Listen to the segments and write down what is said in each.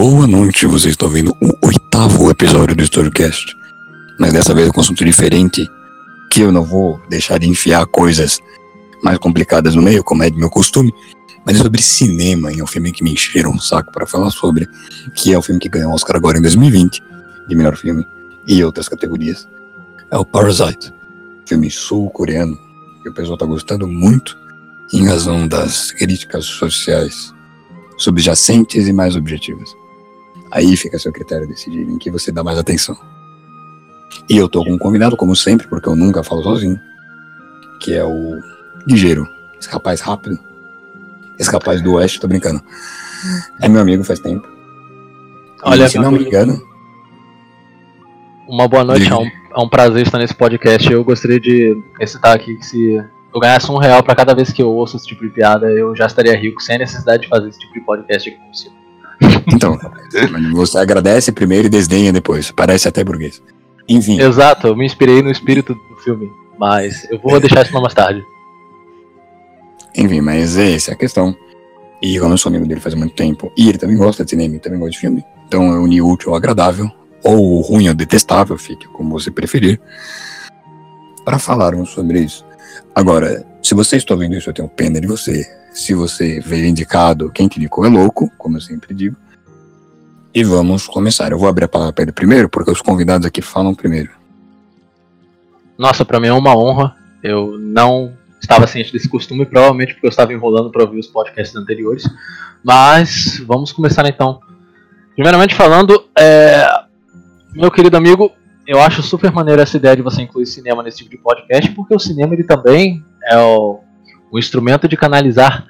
Boa noite, você está ouvindo o oitavo episódio do Storycast. Mas dessa vez com um assunto diferente, que eu não vou deixar de enfiar coisas mais complicadas no meio, como é de meu costume, mas é sobre cinema, e é um filme que me encheram um saco para falar sobre, que é o filme que ganhou o Oscar agora em 2020, de melhor filme, e outras categorias. É o Parasite, filme sul-coreano, que o pessoal está gostando muito, em razão das críticas sociais subjacentes e mais objetivas. Aí fica a seu critério decidir em que você dá mais atenção. E eu tô com um convidado, como sempre, porque eu nunca falo sozinho, que é o Ligeiro, esse rapaz rápido, esse rapaz do Oeste, tô brincando. É meu amigo faz tempo. Olha, e, se não me engano. Uma boa noite, é um, é um prazer estar nesse podcast. Eu gostaria de recitar aqui que se eu ganhasse um real para cada vez que eu ouço esse tipo de piada, eu já estaria rico, sem necessidade de fazer esse tipo de podcast aqui com você. Então, você agradece primeiro e desdenha depois. Parece até burguês. Enfim. Exato, eu me inspirei no espírito do filme, mas eu vou é. deixar isso para mais tarde. Enfim, mas é essa a questão. E eu sou amigo dele faz muito tempo, e ele também gosta de cinema e também gosta de filme, então eu uni útil ao agradável, ou o ruim ao detestável, fique como você preferir, para falarmos sobre isso. Agora, se você está ouvindo isso, eu tenho pena de você. Se você veio indicado, quem te indicou é louco, como eu sempre digo. E vamos começar. Eu vou abrir a palavra para ele primeiro, porque os convidados aqui falam primeiro. Nossa, para mim é uma honra. Eu não estava ciente desse costume, provavelmente porque eu estava enrolando para ouvir os podcasts anteriores. Mas vamos começar então. Primeiramente falando, é... meu querido amigo, eu acho super maneiro essa ideia de você incluir cinema nesse tipo de podcast, porque o cinema ele também é o, o instrumento de canalizar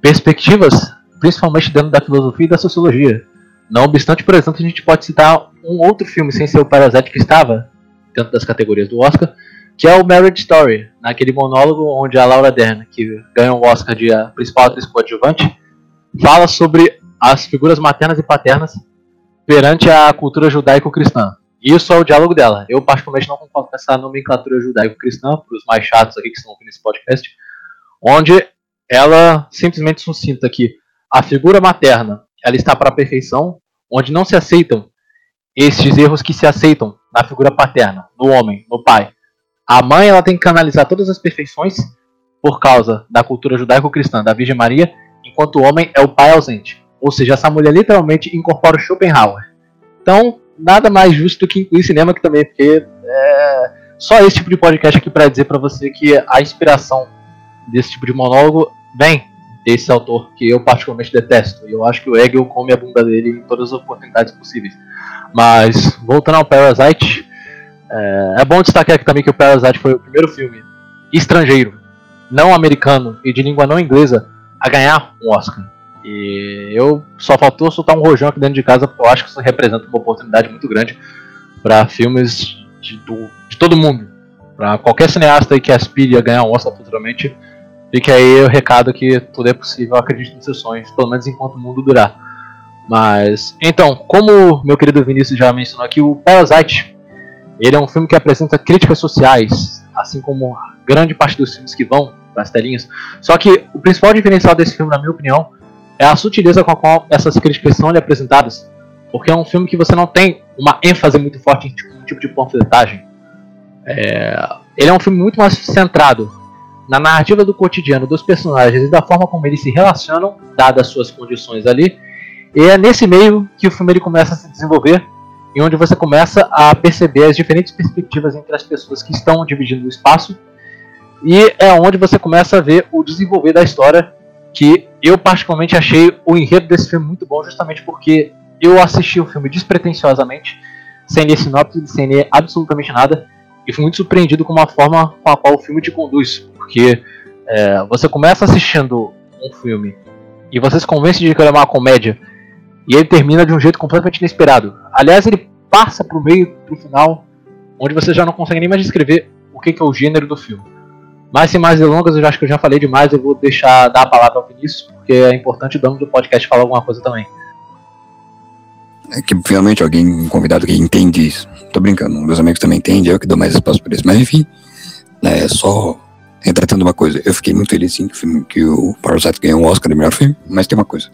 perspectivas, principalmente dentro da filosofia e da sociologia. Não obstante, por exemplo, a gente pode citar um outro filme sem ser o Parasite que estava dentro das categorias do Oscar, que é o Marriage Story, naquele monólogo onde a Laura Dern, que ganha o Oscar de principal atriz coadjuvante, fala sobre as figuras maternas e paternas perante a cultura judaico-cristã. Isso é o diálogo dela. Eu, particularmente, não concordo com essa nomenclatura judaico-cristã, para os mais chatos aqui que estão ouvindo esse podcast, onde ela simplesmente suscita que a figura materna ela está para a perfeição, onde não se aceitam estes erros que se aceitam na figura paterna, no homem, no pai. A mãe ela tem que canalizar todas as perfeições por causa da cultura judaico-cristã da Virgem Maria, enquanto o homem é o pai ausente. Ou seja, essa mulher literalmente incorpora o Schopenhauer. Então, nada mais justo do que incluir cinema aqui também, porque é só esse tipo de podcast aqui para dizer para você que a inspiração desse tipo de monólogo vem desse autor que eu particularmente detesto. E eu acho que o Hegel come a bunda dele em todas as oportunidades possíveis. Mas, voltando ao Parasite, é, é bom destacar aqui também que o Parasite foi o primeiro filme estrangeiro, não americano e de língua não inglesa a ganhar um Oscar. E eu só faltou soltar um rojão aqui dentro de casa, porque eu acho que isso representa uma oportunidade muito grande para filmes de, do, de todo mundo. Para qualquer cineasta que aspire a ganhar um Oscar futuramente, fique aí o recado que tudo é possível, acredite nos seus sonhos, pelo menos enquanto o mundo durar. Mas, então, como meu querido Vinícius já mencionou aqui, o Parasite, ele é um filme que apresenta críticas sociais, assim como grande parte dos filmes que vão para as telinhas. Só que o principal diferencial desse filme, na minha opinião, é a sutileza com a qual essas críticas são apresentadas, porque é um filme que você não tem uma ênfase muito forte em tipo, um tipo de panfletagem. É... Ele é um filme muito mais centrado na narrativa do cotidiano dos personagens e da forma como eles se relacionam, dadas suas condições ali. E é nesse meio que o filme ele começa a se desenvolver e onde você começa a perceber as diferentes perspectivas entre as pessoas que estão dividindo o espaço e é onde você começa a ver o desenvolver da história que eu particularmente achei o enredo desse filme muito bom, justamente porque eu assisti o filme despretensiosamente, sem ler sinopse, sem ler absolutamente nada, e fui muito surpreendido com a forma com a qual o filme te conduz, porque é, você começa assistindo um filme e você se convence de que ele é uma comédia, e ele termina de um jeito completamente inesperado. Aliás, ele passa pro meio, pro final, onde você já não consegue nem mais descrever o que, que é o gênero do filme. Mas sem mais delongas, eu acho que eu já falei demais, eu vou deixar dar a palavra ao Vinícius, porque é importante o dono do podcast falar alguma coisa também. É que finalmente alguém, um convidado que entende isso. Tô brincando, meus amigos também entendem, eu que dou mais espaço por isso. Mas enfim, é só retratando uma coisa. Eu fiquei muito feliz sim que o, filme, que o Parasite ganhou um Oscar de melhor filme, mas tem uma coisa.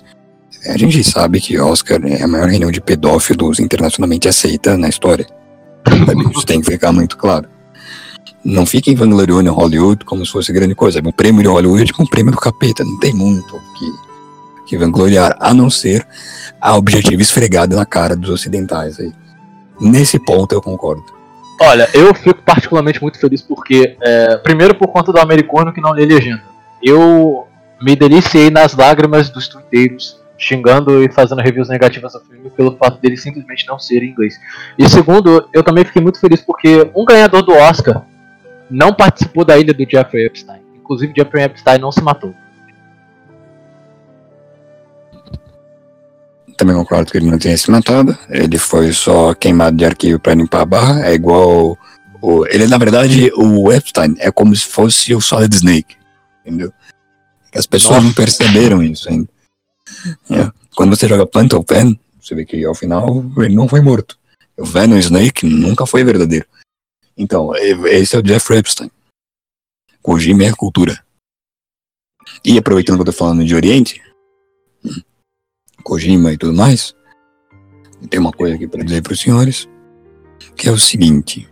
A gente sabe que Oscar é a maior reunião de pedófilos internacionalmente aceita na história. Isso tem que ficar muito claro. Não fiquem vangloriando Hollywood como se fosse grande coisa. O prêmio de Hollywood é um prêmio do capeta. Não tem muito que, que vangloriar, a não ser a objetivo esfregado na cara dos ocidentais. Aí. Nesse ponto eu concordo. Olha, eu fico particularmente muito feliz porque, é, primeiro por conta do americano que não lê legenda. Eu me deliciei nas lágrimas dos twitteiros xingando e fazendo reviews negativas do filme pelo fato dele simplesmente não ser em inglês. E segundo, eu também fiquei muito feliz porque um ganhador do Oscar não participou da ilha do Jeffrey Epstein. Inclusive, Jeffrey Epstein não se matou. Também concordo que ele não tenha se matado. Ele foi só queimado de arquivo para limpar a barra. É igual. O, ele, na verdade, o Epstein é como se fosse o Solid Snake. Entendeu? As pessoas Nossa. não perceberam isso ainda. É. Quando você joga Plant of Pen, você vê que ao final ele não foi morto. O Venom Snake nunca foi verdadeiro. Então, esse é o Jeffrey Epstein. Kojima é cultura. E aproveitando que eu tô falando de Oriente, Kojima e tudo mais, tem uma coisa aqui para dizer para os senhores, que é o seguinte: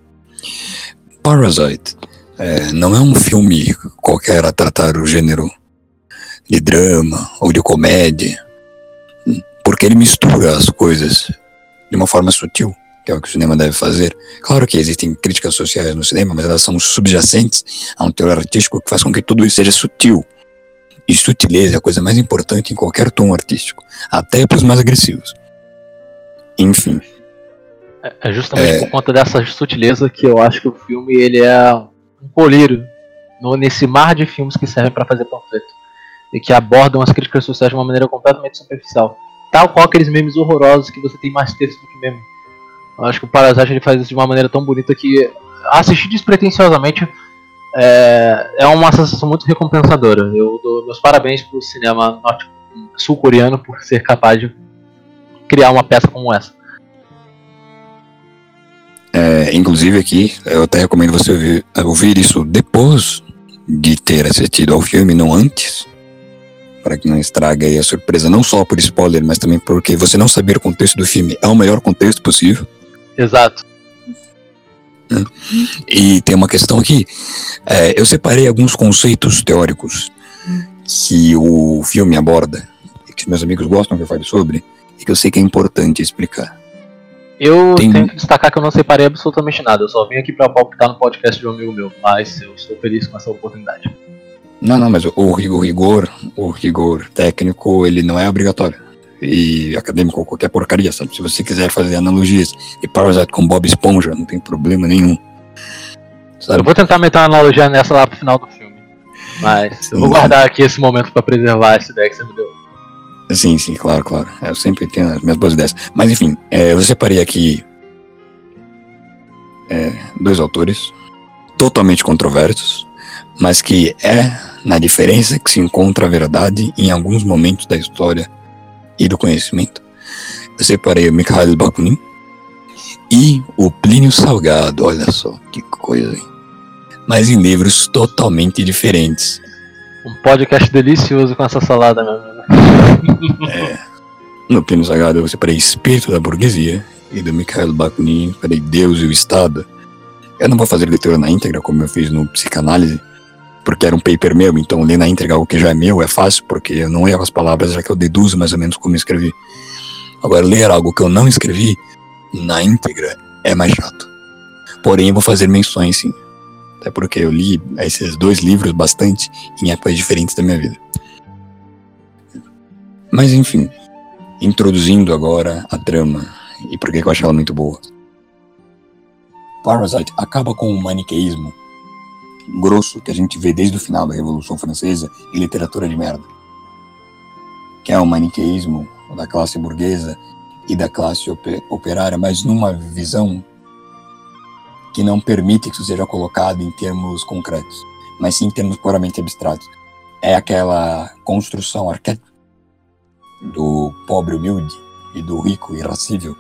Parasite é, não é um filme qualquer a tratar o gênero de drama ou de comédia, porque ele mistura as coisas de uma forma sutil que é o que o cinema deve fazer. Claro que existem críticas sociais no cinema, mas elas são subjacentes a um teor artístico que faz com que tudo isso seja sutil. E sutileza é a coisa mais importante em qualquer tom artístico, até para os mais agressivos. Enfim. É, é justamente é... por conta dessa sutileza que eu acho que o filme ele é um colírio no, nesse mar de filmes que servem para fazer panfleto e que abordam as críticas sociais de uma maneira completamente superficial. Tal qual aqueles memes horrorosos que você tem mais texto do que meme. Eu acho que o Parasite ele faz isso de uma maneira tão bonita que assistir despretensiosamente é, é uma sensação muito recompensadora. Eu dou meus parabéns pro cinema sul-coreano por ser capaz de criar uma peça como essa. É, inclusive aqui, eu até recomendo você ouvir, ouvir isso depois de ter assistido ao filme, não antes, para que não estrague a surpresa, não só por spoiler, mas também porque você não saber o contexto do filme é o melhor contexto possível. Exato. E tem uma questão aqui. É, eu separei alguns conceitos teóricos que o filme aborda, e que meus amigos gostam que eu fale sobre, e que eu sei que é importante explicar. Eu tem... tenho que destacar que eu não separei absolutamente nada, eu só vim aqui para palpitar no podcast de um amigo meu, mas eu estou feliz com essa oportunidade. Não, não, mas o, o rigor, o rigor técnico, ele não é obrigatório e acadêmico ou qualquer porcaria, sabe? Se você quiser fazer analogias e Parasite com Bob Esponja, não tem problema nenhum. Sabe? Eu vou tentar meter uma analogia nessa lá pro final do filme. Mas eu vou guardar aqui esse momento para preservar essa ideia que você me deu. Sim, sim, claro, claro. Eu sempre tenho as minhas boas ideias. Mas enfim, é, eu separei aqui é, dois autores totalmente controversos, mas que é na diferença que se encontra a verdade em alguns momentos da história e do conhecimento. Eu separei o Mikhail Bakunin e o Plínio Salgado, olha só que coisa, hein? Mas em livros totalmente diferentes. Um podcast delicioso com essa salada, meu amigo. é. No Plínio Salgado eu separei Espírito da Burguesia e do Mikhail Bakunin separei Deus e o Estado. Eu não vou fazer leitura na íntegra como eu fiz no Psicanálise, porque era um paper meu, então ler na íntegra o que já é meu é fácil, porque eu não erro as palavras, já que eu deduzo mais ou menos como escrevi. Agora, ler algo que eu não escrevi na íntegra é mais chato. Porém, eu vou fazer menções sim. Até porque eu li esses dois livros bastante em épocas diferentes da minha vida. Mas enfim, introduzindo agora a trama e por que eu acho ela muito boa. Parasite acaba com o maniqueísmo grosso que a gente vê desde o final da Revolução Francesa em literatura de merda, que é o maniqueísmo da classe burguesa e da classe operária, mas numa visão que não permite que isso seja colocado em termos concretos, mas sim em termos puramente abstratos. É aquela construção arquétipa do pobre humilde e do rico irascível.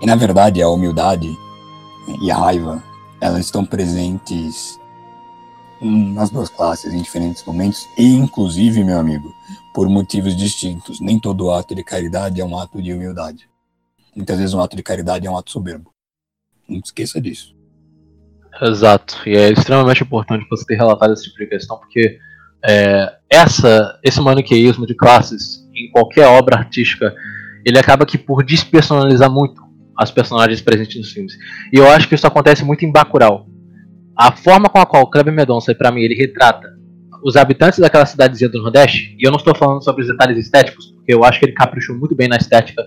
E na verdade a humildade e a raiva, elas estão presentes nas duas classes em diferentes momentos, e inclusive, meu amigo, por motivos distintos. Nem todo ato de caridade é um ato de humildade. Muitas vezes um ato de caridade é um ato soberbo. Não esqueça disso. Exato. E é extremamente importante você ter relatado esse tipo de questão, porque é, essa, esse maniqueísmo de classes em qualquer obra artística, ele acaba que por despersonalizar muito as personagens presentes nos filmes. E eu acho que isso acontece muito em Bacurau. A forma com a qual o Kleber Mendonça, para mim, ele retrata os habitantes daquela cidadezinha do Nordeste, e eu não estou falando sobre os detalhes estéticos, porque eu acho que ele caprichou muito bem na estética,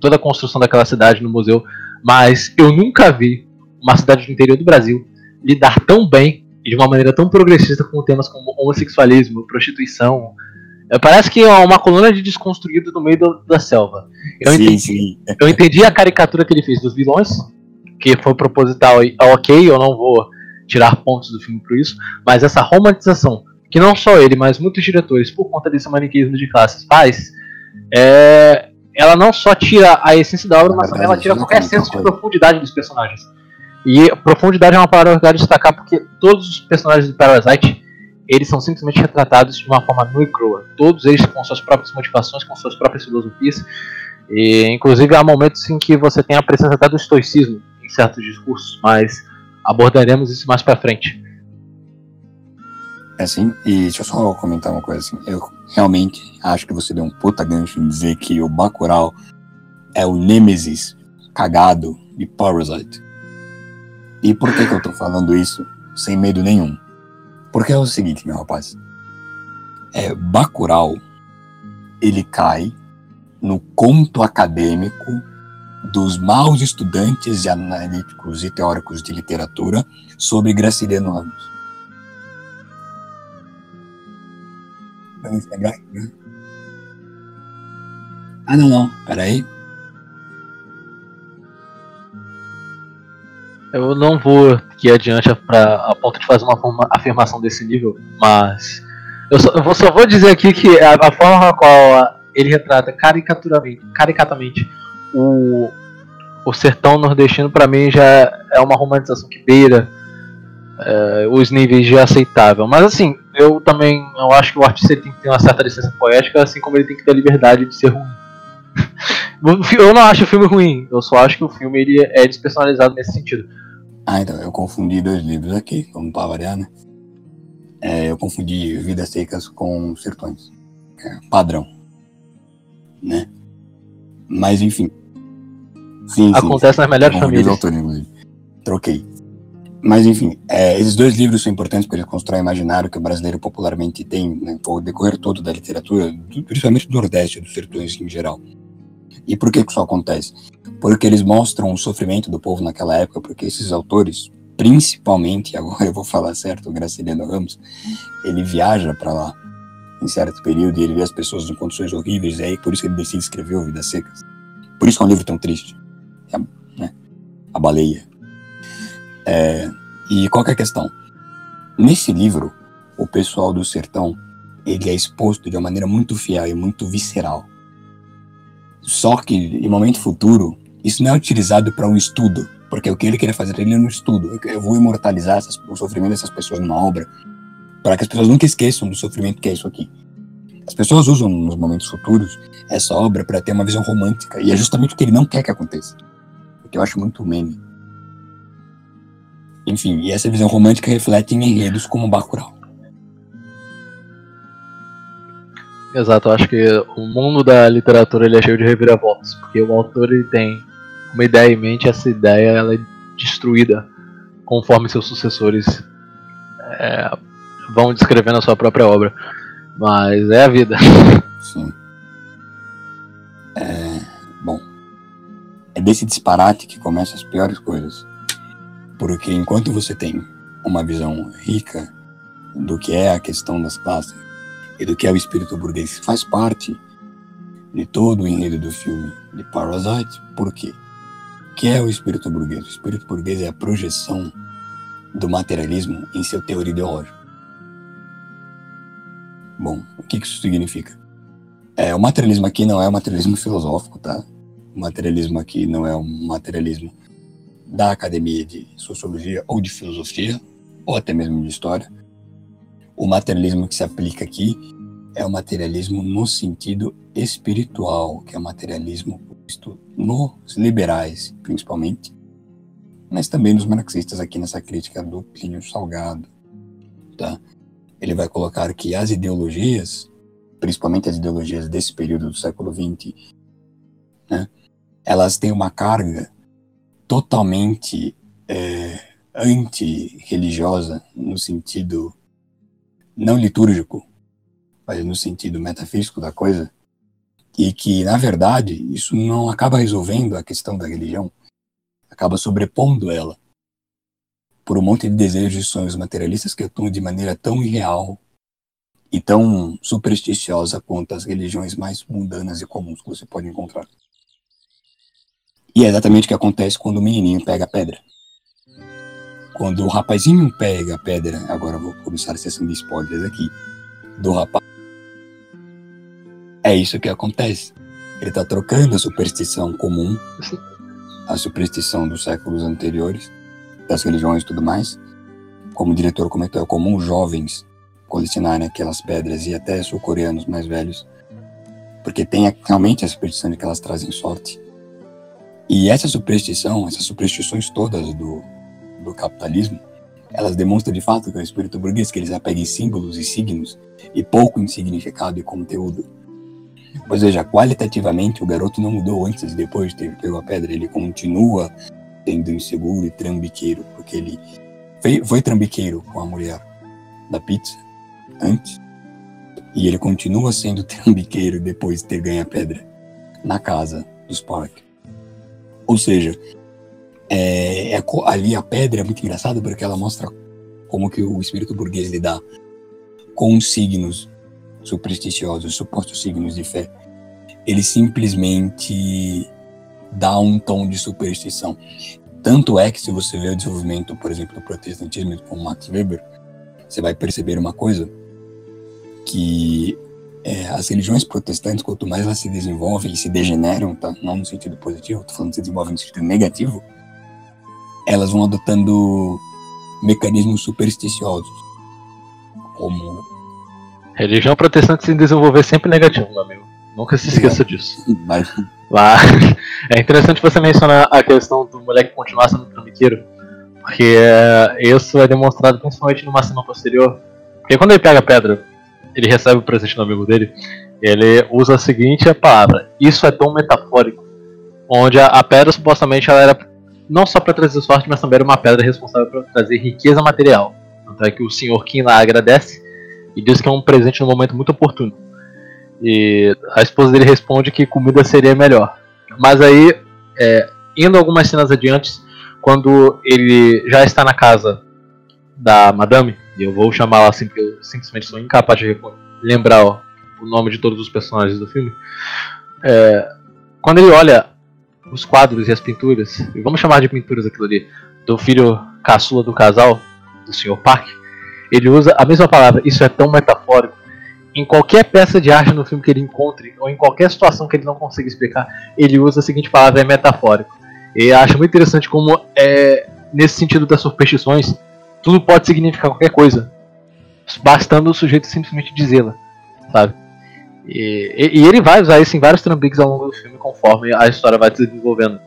toda a construção daquela cidade no museu, mas eu nunca vi uma cidade do interior do Brasil lidar tão bem e de uma maneira tão progressista com temas como homossexualismo, prostituição. Parece que é uma coluna de desconstruído no meio do, da selva. Eu, Sim, entendi, sim. eu entendi a caricatura que ele fez dos vilões, que foi proposital e ok, eu não vou tirar pontos do filme por isso, mas essa romantização, que não só ele, mas muitos diretores, por conta desse maniqueísmo de classes, faz, é, ela não só tira a essência da obra, mas também ela tira qualquer é senso de profundidade dos personagens. E profundidade é uma palavra que eu quero destacar porque todos os personagens do Parasite eles são simplesmente retratados de uma forma nua e crua. Todos eles com suas próprias motivações, com suas próprias filosofias. E, inclusive, há momentos em que você tem a presença até do estoicismo em certos discursos, mas abordaremos isso mais pra frente. É assim, e deixa eu só comentar uma coisa assim. Eu realmente acho que você deu um puta gancho em dizer que o Bacurau é o Nemesis cagado de Parasite. E por que que eu tô falando isso sem medo nenhum? Porque é o seguinte, meu rapaz. É, Bacurau, ele cai no conto acadêmico dos maus estudantes e analíticos e teóricos de literatura sobre Graciliano Ramos. Ah, não, não. Peraí. Eu não vou aqui adiante pra, a ponto de fazer uma afirmação desse nível, mas eu só, eu só vou dizer aqui que a, a forma com a qual ele retrata caricaturamente, caricatamente o, o sertão nordestino, pra mim já é uma romantização que beira é, os níveis de aceitável. Mas assim, eu também eu acho que o artista tem que ter uma certa licença poética, assim como ele tem que ter a liberdade de ser ruim. Eu não acho o filme ruim, eu só acho que o filme ele é despersonalizado nesse sentido. Ah, então, eu confundi dois livros aqui, como pra variar, né? É, eu confundi Vidas Secas com Sertões. É, padrão. Né? Mas, enfim. Sim, sim. Acontece nas melhores os famílias. inclusive. Troquei. Mas, enfim, é, esses dois livros são importantes porque eles constroem o imaginário que o brasileiro popularmente tem né, ao decorrer todo da literatura, principalmente do Nordeste e dos sertões em geral. E por que que isso acontece? Porque eles mostram o sofrimento do povo naquela época, porque esses autores, principalmente, agora eu vou falar certo, o Graciliano Ramos, ele viaja para lá em certo período e ele vê as pessoas em condições horríveis, e aí por isso que ele decide escrever o Vidas Secas. Por isso que é um livro tão triste. A baleia. É, e qual é a questão? Nesse livro, o pessoal do sertão, ele é exposto de uma maneira muito fiel e muito visceral. Só que, em momento futuro, isso não é utilizado para um estudo, porque o que ele queria fazer ele um estudo. Eu vou imortalizar essas- o sofrimento dessas pessoas numa obra, para que as pessoas nunca esqueçam do sofrimento que é isso aqui. As pessoas usam nos momentos futuros essa obra para ter uma visão romântica, e é justamente o que ele não quer que aconteça. Que eu acho muito meme. Enfim, e essa visão romântica reflete em enredos como Bacurau. Exato, eu acho que o mundo da literatura ele é cheio de reviravoltas, porque o autor ele tem uma ideia em mente, essa ideia ela é destruída conforme seus sucessores é, vão descrevendo a sua própria obra. Mas é a vida. Sim. É, é desse disparate que começam as piores coisas. Porque enquanto você tem uma visão rica do que é a questão das classes e do que é o espírito burguês, faz parte de todo o enredo do filme de Parasite, por quê? O que é o espírito burguês? O espírito burguês é a projeção do materialismo em seu teor ideológico. Bom, o que isso significa? É, o materialismo aqui não é um materialismo filosófico, tá? O materialismo aqui não é um materialismo da academia de sociologia ou de filosofia, ou até mesmo de história. O materialismo que se aplica aqui é o materialismo no sentido espiritual, que é o materialismo visto nos liberais, principalmente, mas também nos marxistas aqui nessa crítica do Plínio Salgado. Tá? Ele vai colocar que as ideologias, principalmente as ideologias desse período do século XX, né, elas têm uma carga totalmente é, anti-religiosa, no sentido não litúrgico, mas no sentido metafísico da coisa, e que, na verdade, isso não acaba resolvendo a questão da religião, acaba sobrepondo ela por um monte de desejos e sonhos materialistas que atuam de maneira tão irreal e tão supersticiosa quanto as religiões mais mundanas e comuns que você pode encontrar. E é exatamente o que acontece quando o menininho pega a pedra. Quando o rapazinho pega a pedra, agora vou começar a sessão de spoilers aqui, do rapaz. É isso que acontece. Ele está trocando a superstição comum, a superstição dos séculos anteriores, das religiões e tudo mais. Como o diretor comentou, é comum jovens colecionarem aquelas pedras e até sul-coreanos mais velhos, porque tem realmente a superstição de que elas trazem sorte. E essa superstição, essas superstições todas do, do capitalismo, elas demonstram de fato que é o espírito burguês, que eles apegam em símbolos e signos e pouco em significado e conteúdo. Pois veja, qualitativamente o garoto não mudou antes e depois de ter pego a pedra, ele continua sendo inseguro e trambiqueiro, porque ele foi, foi trambiqueiro com a mulher da pizza antes, e ele continua sendo trambiqueiro depois de ter ganho a pedra na casa dos Park. Ou seja, é, é, ali a pedra é muito engraçada porque ela mostra como que o espírito burguês lidar com signos supersticiosos, supostos signos de fé. Ele simplesmente dá um tom de superstição. Tanto é que se você vê o desenvolvimento, por exemplo, do protestantismo com Max Weber, você vai perceber uma coisa que é, as religiões protestantes, quanto mais elas se desenvolvem e se degeneram, tá? não no sentido positivo, estou falando se desenvolvem no sentido negativo, elas vão adotando mecanismos supersticiosos, como... Religião protestante se desenvolver sempre negativo, meu amigo. Nunca se esqueça é, disso. Mas... Mas é interessante você mencionar a questão do moleque continuar sendo trambiqueiro, porque é, isso é demonstrado principalmente numa cena posterior. Porque quando ele pega a pedra ele recebe o presente do amigo dele, ele usa a seguinte palavra: Isso é tão metafórico. Onde a, a pedra supostamente ela era não só para trazer sorte, mas também era uma pedra responsável por trazer riqueza material. Tanto é que o senhor Kim lá agradece e diz que é um presente no momento muito oportuno. E a esposa dele responde que comida seria melhor. Mas aí, é, indo algumas cenas adiante, quando ele já está na casa da madame, e eu vou chamá-la assim porque eu simplesmente sou incapaz de lembrar ó, o nome de todos os personagens do filme. É, quando ele olha os quadros e as pinturas, e vamos chamar de pinturas aquilo ali, do filho caçula do casal, do Sr. Park, ele usa a mesma palavra, isso é tão metafórico. Em qualquer peça de arte no filme que ele encontre, ou em qualquer situação que ele não consiga explicar, ele usa a seguinte palavra, é metafórico. E acho muito interessante como, é, nesse sentido das superstições, tudo pode significar qualquer coisa, bastando o sujeito simplesmente dizê-la, sabe? E, e, e, ele vai usar isso em vários trambiques ao longo do filme, conforme a história vai se desenvolvendo.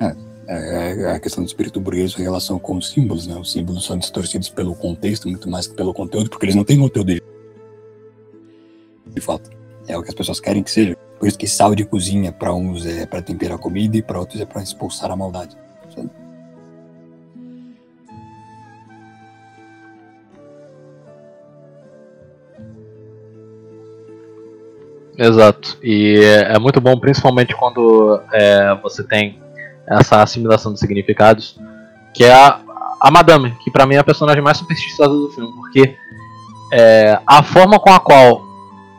É, é, é a questão do espírito burguês em relação com os símbolos, né? Os símbolos são distorcidos pelo contexto, muito mais que pelo conteúdo, porque eles não têm conteúdo de, de fato. É o que as pessoas querem que seja. Por isso que sal de cozinha para uns é para temperar a comida e para outros é para expulsar a maldade. Exato. E é, é muito bom, principalmente quando é, você tem essa assimilação de significados, que é a, a Madame, que para mim é a personagem mais supersticiosa do filme, porque é, a forma com a qual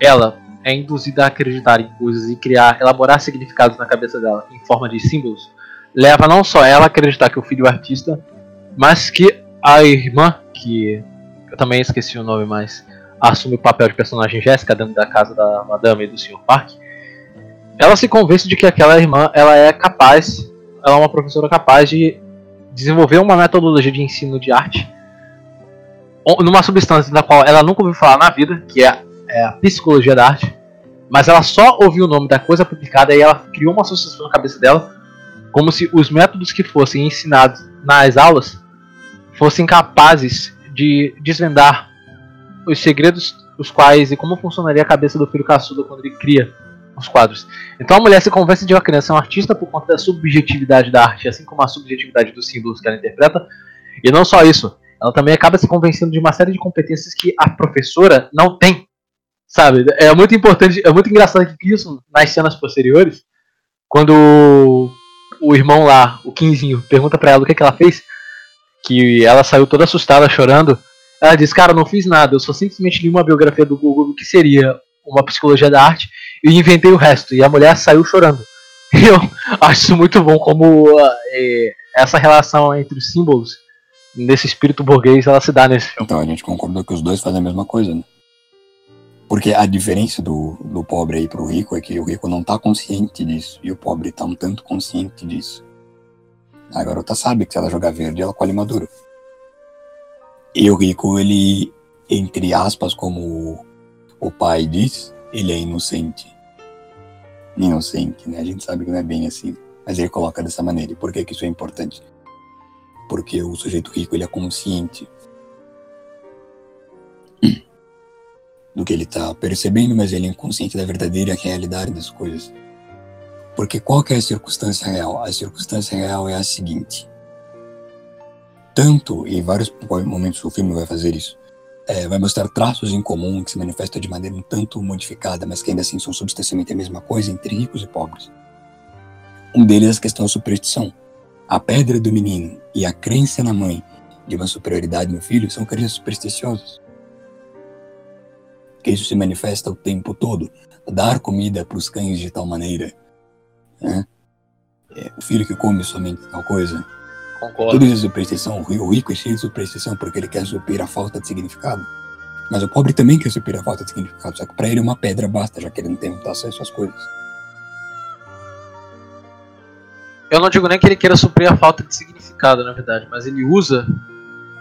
ela é induzida a acreditar em coisas e criar, elaborar significados na cabeça dela em forma de símbolos, leva não só ela a acreditar que o filho é artista, mas que a irmã, que eu também esqueci o nome, mas assume o papel de personagem Jéssica dentro da casa da Madame e do Sr. Park, ela se convence de que aquela irmã ela é capaz, ela é uma professora capaz de desenvolver uma metodologia de ensino de arte numa substância da qual ela nunca ouviu falar na vida, que é é a psicologia da arte, mas ela só ouviu o nome da coisa publicada e ela criou uma associação na cabeça dela, como se os métodos que fossem ensinados nas aulas fossem capazes de desvendar os segredos os quais e como funcionaria a cabeça do filho caçudo quando ele cria os quadros. Então a mulher se convence de uma criança é um artista por conta da subjetividade da arte, assim como a subjetividade dos símbolos que ela interpreta. E não só isso, ela também acaba se convencendo de uma série de competências que a professora não tem. Sabe? É muito importante, é muito engraçado que isso nas cenas posteriores, quando o irmão lá, o Quinzinho, pergunta para ela o que, que ela fez, que ela saiu toda assustada, chorando. Ela diz: Cara, não fiz nada, eu só simplesmente li uma biografia do Google que seria uma psicologia da arte e inventei o resto. E a mulher saiu chorando. Eu acho muito bom, como uh, é, essa relação entre os símbolos, nesse espírito burguês, ela se dá nesse filme. Então a gente concordou que os dois fazem a mesma coisa, né? Porque a diferença do, do pobre aí pro rico é que o rico não tá consciente disso e o pobre tá um tanto consciente disso. A garota sabe que se ela jogar verde, ela colhe maduro. E o rico, ele, entre aspas, como o pai diz, ele é inocente. Inocente, né? A gente sabe que não é bem assim. Mas ele coloca dessa maneira. E por que, que isso é importante? Porque o sujeito rico, ele é consciente do que ele está percebendo, mas ele é inconsciente da verdadeira realidade das coisas. Porque qual que é a circunstância real? A circunstância real é a seguinte. Tanto, e em vários momentos o filme vai fazer isso, é, vai mostrar traços em comum que se manifestam de maneira um tanto modificada, mas que ainda assim são substancialmente a mesma coisa entre ricos e pobres. Um deles é a questão da superstição. A pedra do menino e a crença na mãe de uma superioridade no filho são crenças supersticiosas que isso se manifesta o tempo todo. Dar comida para os cães de tal maneira. Né? É, o filho que come somente tal coisa. Concordo. Tudo isso é superstição. O rico é cheio de superstição porque ele quer suprir a falta de significado. Mas o pobre também quer suprir a falta de significado. Só que para ele uma pedra basta, já que ele não tem muito acesso às coisas. Eu não digo nem que ele queira suprir a falta de significado, na verdade, mas ele usa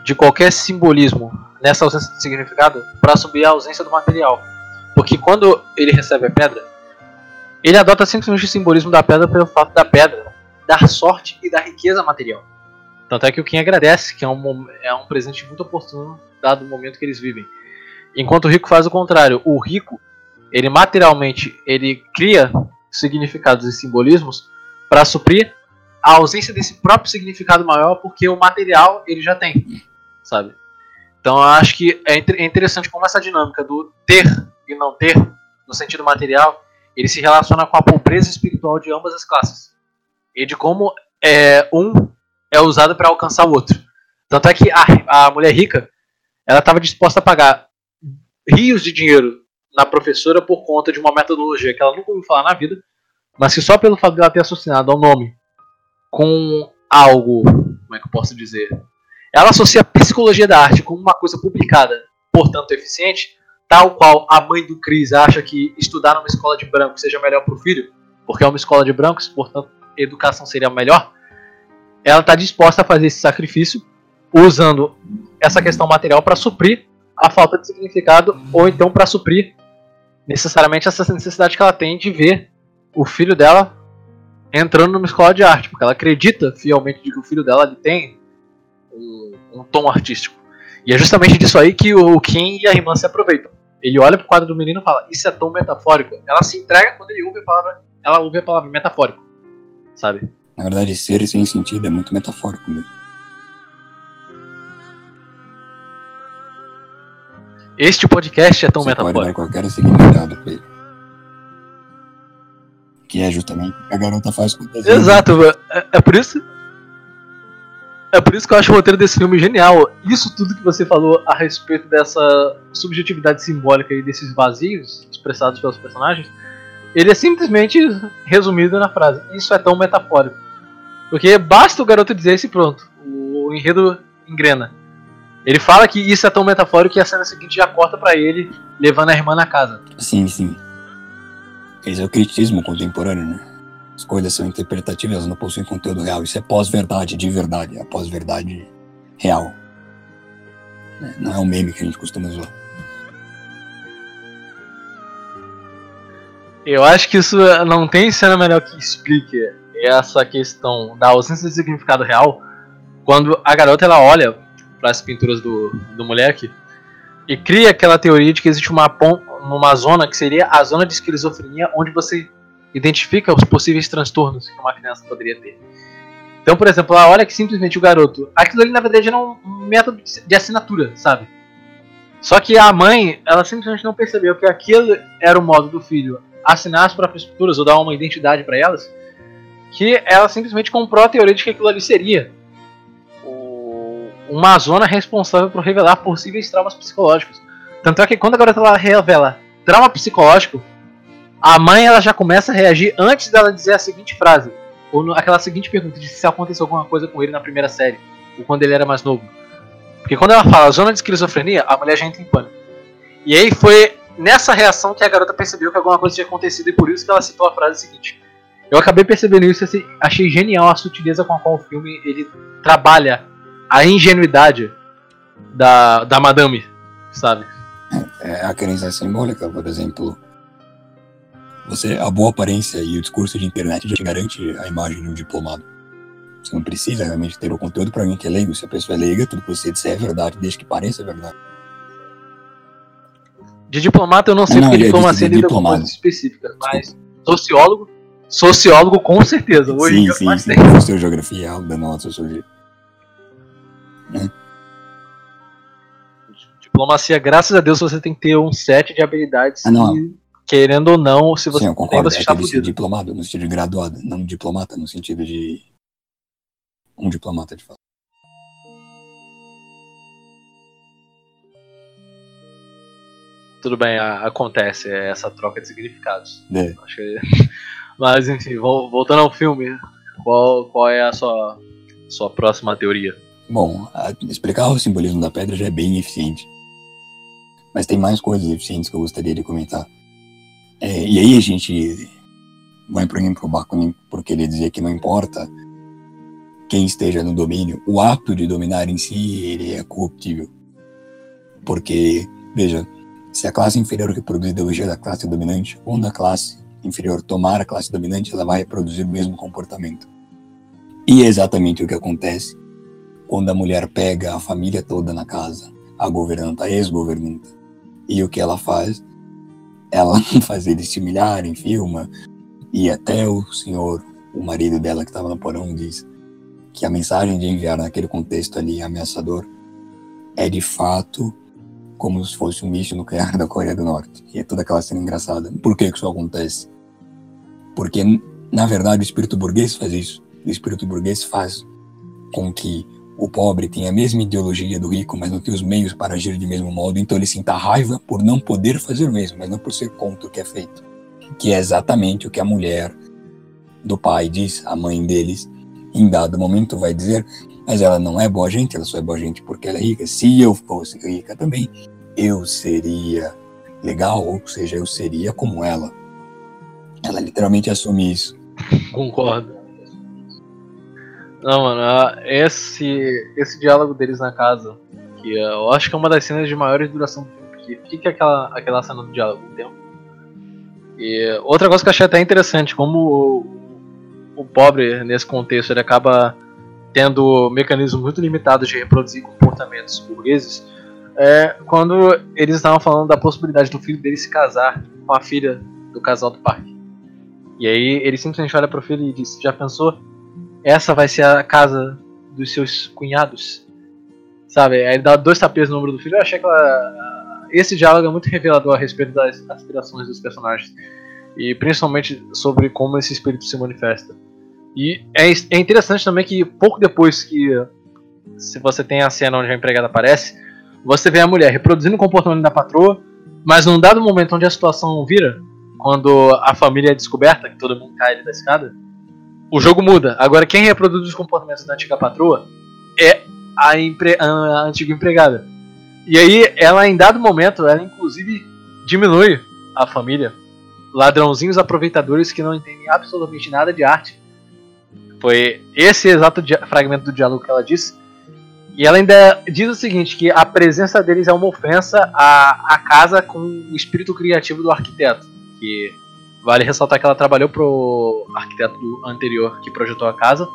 de qualquer simbolismo nessa ausência de significado para subir a ausência do material. Porque quando ele recebe a pedra, ele adota simplesmente o simbolismo da pedra pelo fato da pedra dar sorte e dar riqueza material. Tanto é que o Kim agradece, que é um, é um presente muito oportuno, dado o momento que eles vivem. Enquanto o rico faz o contrário. O rico, ele materialmente, ele cria significados e simbolismos para suprir a ausência desse próprio significado maior, porque o material ele já tem, sabe? Então eu acho que é, é interessante como essa dinâmica do ter e não ter, no sentido material, ele se relaciona com a pobreza espiritual de ambas as classes. E de como é, um é usado para alcançar o outro. Tanto é que a, a mulher rica, ela estava disposta a pagar rios de dinheiro na professora por conta de uma metodologia que ela nunca ouviu falar na vida, mas que só pelo fato de ela ter associado ao nome com algo, como é que eu posso dizer, ela associa a psicologia da arte como uma coisa publicada, portanto eficiente, tal qual a mãe do Cris acha que estudar numa escola de brancos seja melhor para o filho, porque é uma escola de brancos, portanto educação seria melhor. Ela está disposta a fazer esse sacrifício usando essa questão material para suprir a falta de significado ou então para suprir necessariamente essa necessidade que ela tem de ver o filho dela entrando numa escola de arte, porque ela acredita fielmente de que o filho dela tem um, um, tom artístico. E é justamente disso aí que o Kim e a irmã se aproveitam. Ele olha pro quadro do menino e fala: Isso é tom metafórico. Ela se entrega quando ele ouve a palavra. Ela ouve a palavra metafórico. Sabe? Na verdade, ser sem sentido é muito metafórico mesmo. Este podcast é tão Você metafórico. Pode dar qualquer significado pra ele. Que é justamente o que a garota faz com o desenho. Exato, é, é por isso é por isso que eu acho o roteiro desse filme genial. Isso tudo que você falou a respeito dessa subjetividade simbólica e desses vazios expressados pelos personagens, ele é simplesmente resumido na frase: Isso é tão metafórico. Porque basta o garoto dizer isso e pronto. O enredo engrena. Ele fala que isso é tão metafórico que a cena seguinte já corta para ele levando a irmã na casa. Sim, sim. Esse é o criticismo contemporâneo, né? As coisas são interpretativas, elas não possuem conteúdo real. Isso é pós-verdade, de verdade. É pós-verdade real. É, não é um meme que a gente costuma usar. Eu acho que isso não tem cena melhor que explique essa questão da ausência de significado real quando a garota ela olha para as pinturas do, do moleque e cria aquela teoria de que existe uma, uma zona que seria a zona de esquizofrenia onde você identifica os possíveis transtornos que uma criança poderia ter. Então, por exemplo, ela olha que simplesmente o garoto. Aquilo ali na verdade era um método de assinatura, sabe? Só que a mãe, ela simplesmente não percebeu que aquilo era o modo do filho assinar as próprias escrituras ou dar uma identidade para elas, que ela simplesmente comprou a teoria de que aquilo ali seria uma zona responsável por revelar possíveis traumas psicológicos. Tanto é que quando a garota ela revela trauma psicológico, a mãe ela já começa a reagir antes dela dizer a seguinte frase, ou aquela seguinte pergunta de se aconteceu alguma coisa com ele na primeira série, ou quando ele era mais novo. Porque quando ela fala zona de esquizofrenia, a mulher já entra em pânico. E aí foi nessa reação que a garota percebeu que alguma coisa tinha acontecido e por isso que ela citou a frase seguinte. Eu acabei percebendo isso e achei genial a sutileza com a qual o filme ele trabalha a ingenuidade da, da madame, sabe? É, é a crença simbólica, por exemplo. Você, a boa aparência e o discurso de internet já te garante a imagem de um diplomado. Você não precisa realmente ter o conteúdo para alguém que é leigo. Se a pessoa é leiga, tudo que você disser é verdade, desde que pareça verdade. De diplomata eu não sei, não, porque diplomacia lida com coisas específicas, mas sociólogo, sociólogo com certeza. Hoje sim, sim, sim. Professor de geografia, algo da nossa sociologia. Né? Diplomacia, graças a Deus, você tem que ter um set de habilidades ah, não. Que, querendo ou não, se você Sim, eu concordo, tem, você é está fudido. diplomado no sentido de graduado, não diplomata no sentido de um diplomata de fato. tudo bem, acontece é essa troca de significados. É. Que... Mas enfim, voltando ao filme, qual, qual é a sua, sua próxima teoria? Bom, explicar o simbolismo da pedra já é bem eficiente. Mas tem mais coisas eficientes que eu gostaria de comentar. É, e aí a gente vai para o Bakunin dizia que não importa quem esteja no domínio, o ato de dominar em si ele é corruptível. Porque, veja, se a classe inferior reproduz a ideologia da classe dominante, quando a classe inferior tomar a classe dominante, ela vai reproduzir o mesmo comportamento. E é exatamente o que acontece quando a mulher pega a família toda na casa, a governanta, a ex-governanta. E o que ela faz? Ela faz eles se humilharem, filma, e até o senhor, o marido dela que estava no porão, diz que a mensagem de enviar naquele contexto ali ameaçador é de fato como se fosse um míssil nuclear da Coreia do Norte. E é toda aquela cena engraçada. Por que isso acontece? Porque, na verdade, o espírito burguês faz isso. O espírito burguês faz com que o pobre tenha a mesma ideologia do rico, mas não tem os meios para agir de mesmo modo, então ele sinta raiva por não poder fazer o mesmo, mas não por ser contra o que é feito. Que é exatamente o que a mulher do pai diz, a mãe deles, em dado momento vai dizer, mas ela não é boa gente, ela só é boa gente porque ela é rica. Se eu fosse rica também, eu seria legal, ou seja, eu seria como ela. Ela literalmente assume isso. Concordo. Não, mano, esse, esse diálogo deles na casa, que eu acho que é uma das cenas de maior duração do filme, porque fica aquela, aquela cena do diálogo tempo. E outra coisa que eu achei até interessante, como o, o pobre, nesse contexto, ele acaba tendo mecanismos muito limitados de reproduzir comportamentos burgueses, é quando eles estavam falando da possibilidade do filho dele se casar com a filha do casal do parque. E aí ele simplesmente olha pro filho e diz: Já pensou? Essa vai ser a casa dos seus cunhados? Sabe? Aí ele dá dois tapês no ombro do filho. Eu achei que ela... esse diálogo é muito revelador a respeito das aspirações dos personagens. E principalmente sobre como esse espírito se manifesta. E é, é interessante também que pouco depois que. Se você tem a cena onde a empregada aparece, você vê a mulher reproduzindo o comportamento da patroa, mas num dado momento onde a situação vira, quando a família é descoberta, que todo mundo cai da escada, o jogo muda. Agora quem reproduz os comportamentos da antiga patroa é a, empre a antiga empregada. E aí ela em dado momento, ela inclusive diminui a família. Ladrãozinhos aproveitadores que não entendem absolutamente nada de arte. Foi esse exato fragmento do diálogo que ela disse e ela ainda diz o seguinte, que a presença deles é uma ofensa à, à casa com o espírito criativo do arquiteto. Vale ressaltar que ela trabalhou pro arquiteto anterior que projetou a casa,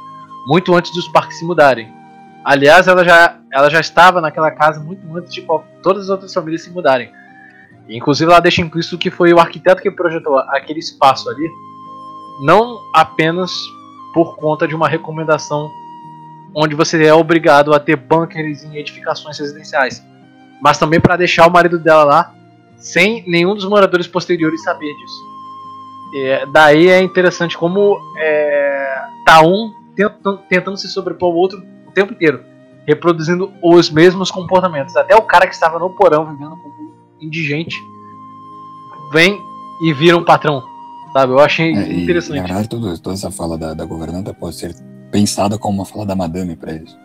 muito antes dos parques se mudarem. Aliás, ela já, ela já estava naquela casa muito antes de todas as outras famílias se mudarem. Inclusive, ela deixa implícito que foi o arquiteto que projetou aquele espaço ali, não apenas por conta de uma recomendação onde você é obrigado a ter bunkers em edificações residenciais, mas também para deixar o marido dela lá sem nenhum dos moradores posteriores saber disso. É, daí é interessante como é, tá um tentando, tentando se sobrepor ao outro o tempo inteiro, reproduzindo os mesmos comportamentos. Até o cara que estava no porão vivendo como indigente vem e vira um patrão. Sabe? Eu achei é, interessante. E, na toda, toda essa fala da, da governanta pode ser pensada como uma fala da madame para eles.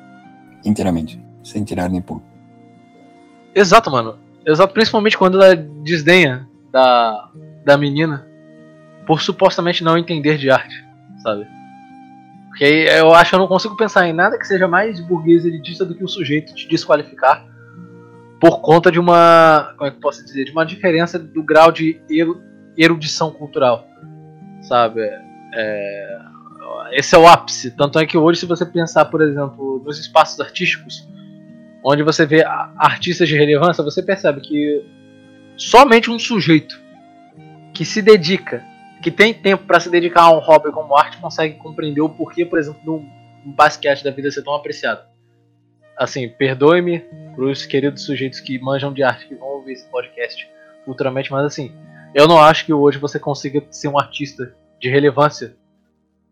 Inteiramente. Sem tirar nem pôr. Exato, mano. Exato, principalmente quando ela desdenha da, da menina por supostamente não entender de arte, sabe? Porque eu acho que eu não consigo pensar em nada que seja mais burguês elitista do que o sujeito te desqualificar por conta de uma. Como é que posso dizer? De uma diferença do grau de erudição cultural. Sabe? É, esse é o ápice. Tanto é que hoje, se você pensar, por exemplo, nos espaços artísticos, onde você vê artistas de relevância, você percebe que somente um sujeito que se dedica, que tem tempo para se dedicar a um hobby como arte, consegue compreender o porquê, por exemplo, um basquete da vida ser tão apreciado. Assim, perdoe-me para os queridos sujeitos que manjam de arte que vão ouvir esse podcast futuramente, mas assim, eu não acho que hoje você consiga ser um artista de relevância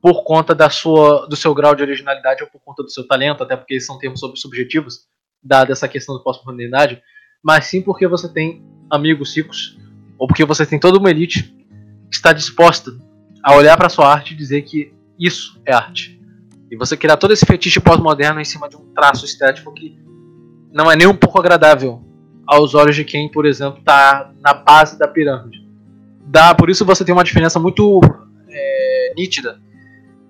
por conta da sua, do seu grau de originalidade ou por conta do seu talento, até porque são termos subjetivos, dada essa questão do pós-modernidade, mas sim porque você tem amigos ricos, ou porque você tem toda uma elite que está disposta a olhar para sua arte e dizer que isso é arte. E você criar todo esse fetiche pós-moderno em cima de um traço estético que não é nem um pouco agradável aos olhos de quem, por exemplo, está na base da pirâmide. Dá, por isso você tem uma diferença muito é, nítida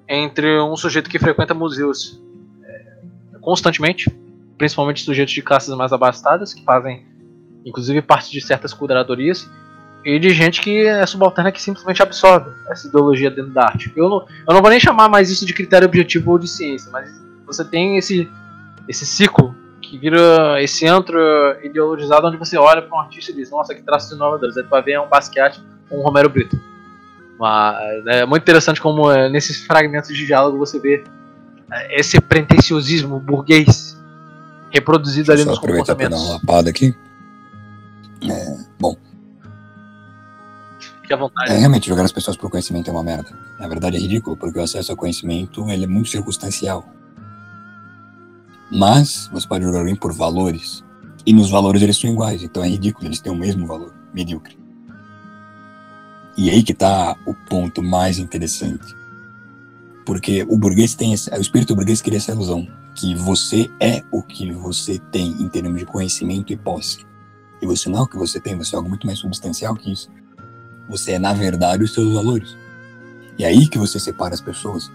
entre um sujeito que frequenta museus é, constantemente principalmente sujeitos de classes mais abastadas, que fazem inclusive parte de certas curadorias, e de gente que é subalterna que simplesmente absorve essa ideologia dentro da arte. Eu não, eu não vou nem chamar mais isso de critério objetivo ou de ciência, mas você tem esse, esse ciclo que vira esse antro ideologizado onde você olha para um artista e diz: Nossa, que traços inovadores. Aí tu vai ver um Basquiat ou um Romero Brito. Mas, é muito interessante como é, nesses fragmentos de diálogo você vê é, esse pretenciosismo burguês reproduzido ali nos comportamentos. Dar uma lapada aqui. É, bom. Fique à vontade. É, realmente, jogar as pessoas por conhecimento é uma merda. Na verdade, é ridículo, porque o acesso ao conhecimento ele é muito circunstancial. Mas você pode jogar alguém por valores. E nos valores eles são iguais, então é ridículo, eles têm o mesmo valor, medíocre. E aí que está o ponto mais interessante. Porque o burguês tem esse, o espírito burguês queria essa ilusão que você é o que você tem em termos de conhecimento e posse. E você não é o que você tem, você é algo muito mais substancial que isso. Você é, na verdade, os seus valores. E é aí que você separa as pessoas.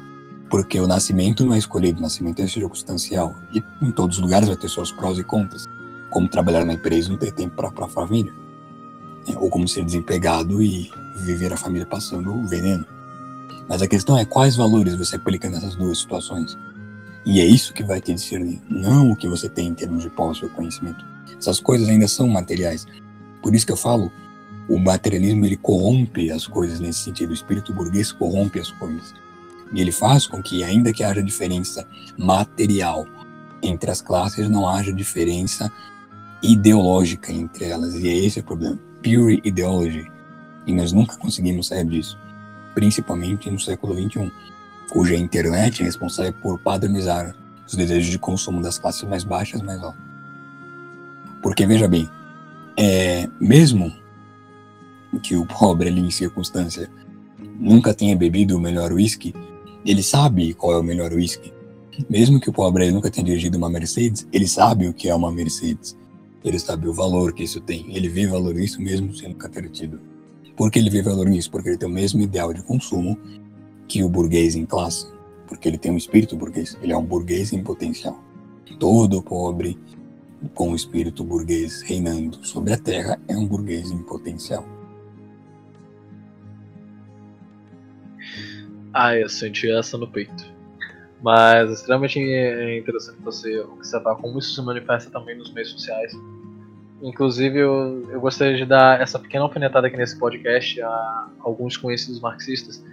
Porque o nascimento não é escolhido, o nascimento é circunstancial. E em todos os lugares vai ter seus prós e contras. Como trabalhar na empresa e não ter tempo para a família. É, ou como ser desempregado e viver a família passando veneno. Mas a questão é quais valores você aplica nessas duas situações. E é isso que vai te discernir, não o que você tem em termos de posse ou conhecimento. Essas coisas ainda são materiais. Por isso que eu falo, o materialismo ele corrompe as coisas nesse sentido. O espírito burguês corrompe as coisas. E ele faz com que, ainda que haja diferença material entre as classes, não haja diferença ideológica entre elas. E é esse o problema. Pure ideology. E nós nunca conseguimos sair disso. Principalmente no século XXI cuja internet é responsável por padronizar os desejos de consumo das classes mais baixas mais altas. Porque, veja bem, é, mesmo que o pobre ali em circunstância nunca tenha bebido o melhor whisky, ele sabe qual é o melhor whisky. Mesmo que o pobre nunca tenha dirigido uma Mercedes, ele sabe o que é uma Mercedes. Ele sabe o valor que isso tem. Ele vê valor nisso mesmo sem nunca ter tido. Por que ele vê valor nisso? Porque ele tem o mesmo ideal de consumo que o burguês em classe, porque ele tem um espírito burguês, ele é um burguês em potencial. Todo pobre com o espírito burguês reinando sobre a terra é um burguês em potencial. Ah, eu senti essa no peito. Mas é extremamente interessante você observar como isso se manifesta também nos meios sociais. Inclusive, eu, eu gostaria de dar essa pequena alfinetada aqui nesse podcast a alguns conhecidos marxistas,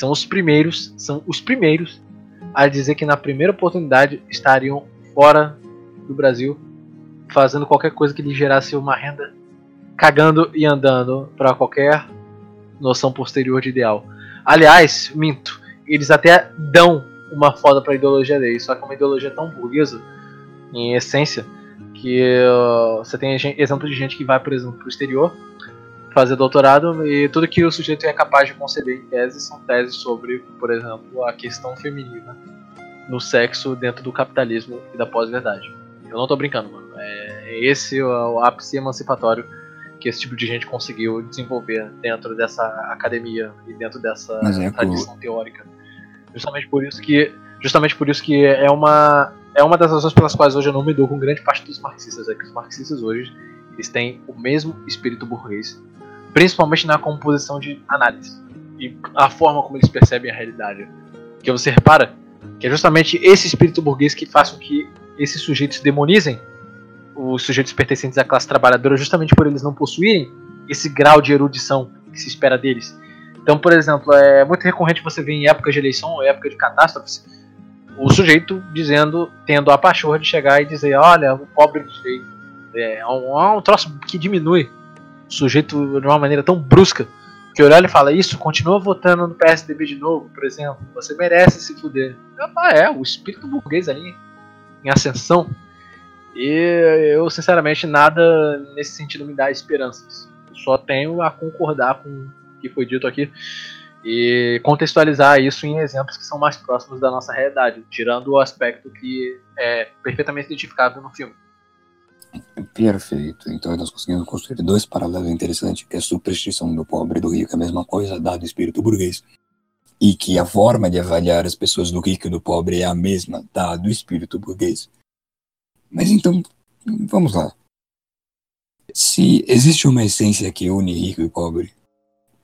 são os primeiros, são os primeiros a dizer que na primeira oportunidade estariam fora do Brasil, fazendo qualquer coisa que lhe gerasse uma renda, cagando e andando para qualquer noção posterior de ideal. Aliás, minto, eles até dão uma foda para a ideologia deles, só que é uma ideologia tão burguesa, em essência, que uh, você tem exemplo de gente que vai, por exemplo, para o exterior fazer doutorado e tudo que o sujeito é capaz de conceber em tese são teses sobre, por exemplo, a questão feminina no sexo dentro do capitalismo e da pós-verdade. Eu não tô brincando, mano. É esse o ápice emancipatório que esse tipo de gente conseguiu desenvolver dentro dessa academia e dentro dessa é tradição teórica. Justamente por isso que justamente por isso que é uma é uma das razões pelas quais hoje eu não me dou com grande parte dos marxistas, é que os marxistas hoje eles têm o mesmo espírito burguês, principalmente na composição de análise e a forma como eles percebem a realidade. Que você repara que é justamente esse espírito burguês que faz com que esses sujeitos demonizem os sujeitos pertencentes à classe trabalhadora, justamente por eles não possuírem esse grau de erudição que se espera deles. Então, por exemplo, é muito recorrente você ver em época de eleição ou época de catástrofes o sujeito dizendo, tendo a pachorra de chegar e dizer: Olha, o pobre direito. É um, é um troço que diminui o sujeito de uma maneira tão brusca que olha e fala: Isso, continua votando no PSDB de novo, por exemplo. Você merece se fuder. Ah, é, o espírito burguês ali em ascensão. E eu, sinceramente, nada nesse sentido me dá esperanças. Só tenho a concordar com o que foi dito aqui e contextualizar isso em exemplos que são mais próximos da nossa realidade, tirando o aspecto que é perfeitamente identificado no filme. Perfeito. Então nós conseguimos construir dois paralelos interessantes, que é a superstição do pobre e do rico é a mesma coisa, dado o espírito burguês, e que a forma de avaliar as pessoas do rico e do pobre é a mesma, dado o espírito burguês. Mas então, vamos lá. Se existe uma essência que une rico e pobre,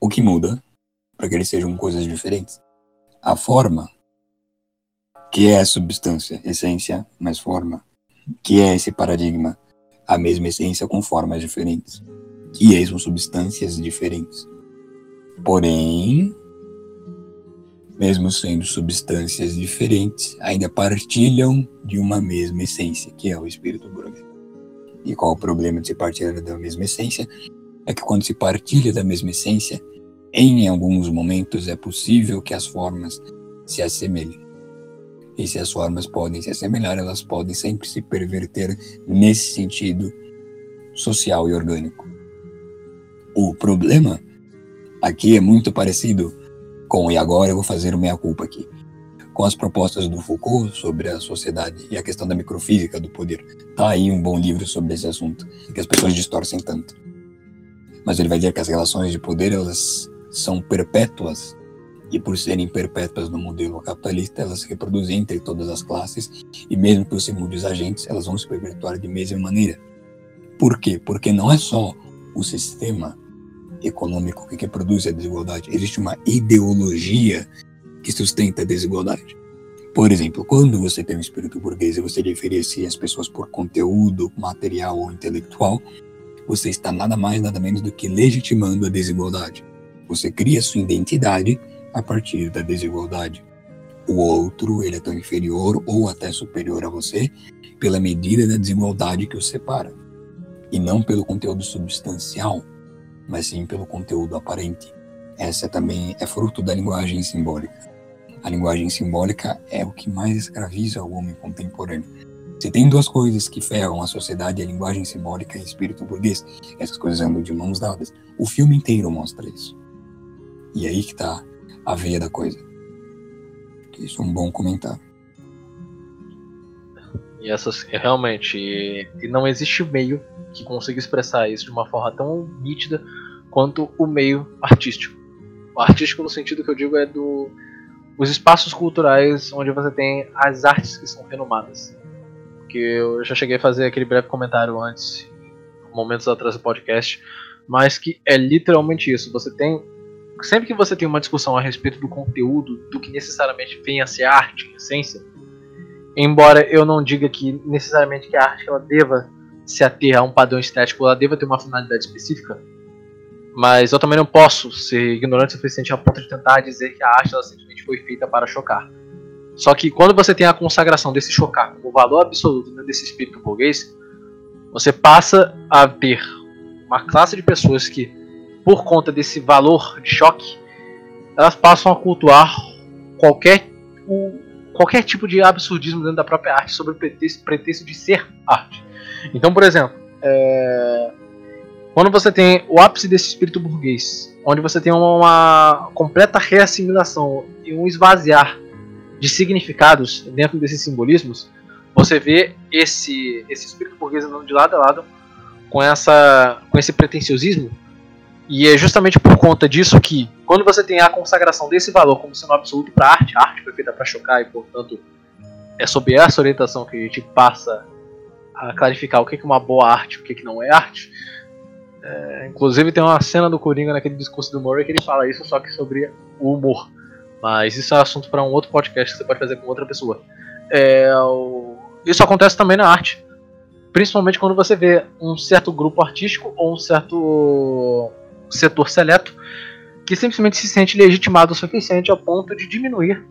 o que muda para que eles sejam coisas diferentes. A forma, que é a substância, essência mais forma, que é esse paradigma, a mesma essência com formas diferentes, que são substâncias diferentes. Porém, mesmo sendo substâncias diferentes, ainda partilham de uma mesma essência, que é o espírito brother. E qual o problema de se partilhar da mesma essência? É que quando se partilha da mesma essência, em alguns momentos é possível que as formas se assemelhem. E se as formas podem se assemelhar, elas podem sempre se perverter nesse sentido social e orgânico. O problema aqui é muito parecido com, e agora eu vou fazer o meia-culpa aqui, com as propostas do Foucault sobre a sociedade e a questão da microfísica do poder. Tá aí um bom livro sobre esse assunto, que as pessoas distorcem tanto. Mas ele vai dizer que as relações de poder, elas são perpétuas e por serem perpétuas no modelo capitalista, elas se reproduzem entre todas as classes e mesmo que você mude os agentes, elas vão se perpetuar de mesma maneira. Por quê? Porque não é só o sistema econômico que produz a desigualdade, existe uma ideologia que sustenta a desigualdade. Por exemplo, quando você tem um espírito burguês e você diferencia as pessoas por conteúdo material ou intelectual, você está nada mais, nada menos do que legitimando a desigualdade. Você cria sua identidade a partir da desigualdade. O outro, ele é tão inferior ou até superior a você pela medida da desigualdade que o separa. E não pelo conteúdo substancial, mas sim pelo conteúdo aparente. Essa também é fruto da linguagem simbólica. A linguagem simbólica é o que mais escraviza o homem contemporâneo. Se tem duas coisas que ferram a sociedade, a linguagem simbólica e o espírito burguês. Essas coisas andam de mãos dadas. O filme inteiro mostra isso. E aí que tá a veia da coisa. Isso é um bom comentário. E essas realmente e, não existe meio que consiga expressar isso de uma forma tão nítida quanto o meio artístico. O artístico no sentido que eu digo é do os espaços culturais onde você tem as artes que são renomadas. Que eu já cheguei a fazer aquele breve comentário antes, momentos atrás do podcast, mas que é literalmente isso. Você tem sempre que você tem uma discussão a respeito do conteúdo, do que necessariamente venha a ser arte, em essência, embora eu não diga que necessariamente que a arte ela deva se ater a um padrão estético, ela deva ter uma finalidade específica, mas eu também não posso ser ignorante o suficiente a ponto de tentar dizer que a arte ela simplesmente foi feita para chocar. Só que quando você tem a consagração desse chocar como valor absoluto né, desse espírito burguês, você passa a ter uma classe de pessoas que, por conta desse valor de choque, elas passam a cultuar qualquer, o, qualquer tipo de absurdismo dentro da própria arte sobre o pretexto, pretexto de ser arte. Então, por exemplo, é, quando você tem o ápice desse espírito burguês, onde você tem uma, uma completa reassimilação e um esvaziar de significados dentro desses simbolismos, você vê esse, esse espírito burguês andando de lado a lado com, essa, com esse pretenciosismo. E é justamente por conta disso que, quando você tem a consagração desse valor como sendo absoluto para a arte, a arte foi feita para chocar e, portanto, é sob essa orientação que a gente passa a clarificar o que é uma boa arte e o que não é arte. É, inclusive, tem uma cena do Coringa naquele discurso do Murray que ele fala isso, só que sobre o humor. Mas isso é assunto para um outro podcast que você pode fazer com outra pessoa. É, o... Isso acontece também na arte. Principalmente quando você vê um certo grupo artístico ou um certo setor seleto que simplesmente se sente legitimado o suficiente ao ponto de diminuir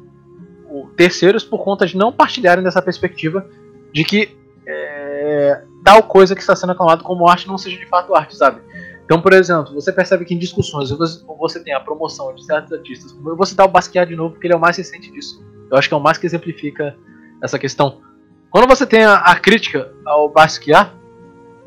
terceiros por conta de não partilharem dessa perspectiva de que é, tal coisa que está sendo aclamado como arte não seja de fato arte, sabe? Então, por exemplo, você percebe que em discussões você tem a promoção de certos artistas, eu vou citar o Basquiat de novo, porque ele é o mais recente disso. Eu acho que é o mais que exemplifica essa questão. Quando você tem a, a crítica ao Basquiat,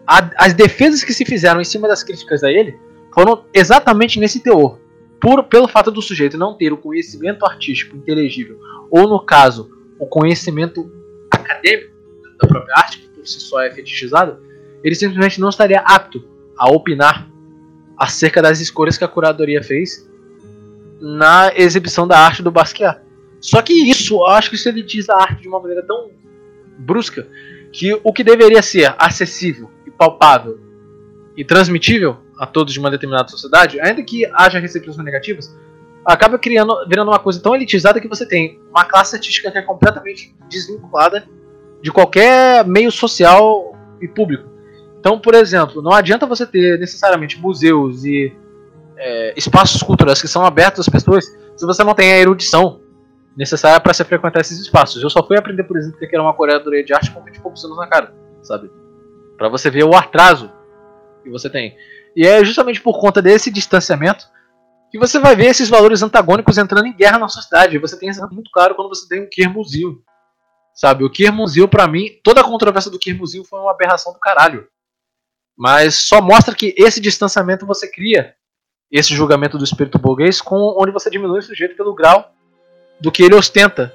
a, as defesas que se fizeram em cima das críticas a ele foram exatamente nesse teor. Por, pelo fato do sujeito não ter o conhecimento artístico inteligível, ou no caso, o conhecimento acadêmico da própria arte, que por si só é fetichizado, ele simplesmente não estaria apto a opinar acerca das escolhas que a curadoria fez na exibição da arte do Basquiat. Só que isso, eu acho que isso elitiza a arte de uma maneira tão brusca que o que deveria ser acessível e palpável e transmitível a todos de uma determinada sociedade, ainda que haja recepções negativas, acaba criando, virando uma coisa tão elitizada que você tem uma classe artística que é completamente desvinculada de qualquer meio social e público. Então, por exemplo, não adianta você ter necessariamente museus e é, espaços culturais que são abertos às pessoas se você não tem a erudição necessária para se frequentar esses espaços. Eu só fui aprender, por exemplo, que era uma curadoria de arte com 20 e poucos anos na cara, sabe? Para você ver o atraso que você tem. E é justamente por conta desse distanciamento que você vai ver esses valores antagônicos entrando em guerra na sociedade. Você tem isso muito claro quando você tem o Kirmuzil. Sabe, o Kirmuzil, para mim, toda a controvérsia do Kirmuzil foi uma aberração do caralho. Mas só mostra que esse distanciamento você cria esse julgamento do espírito burguês com onde você diminui o sujeito pelo grau do que ele ostenta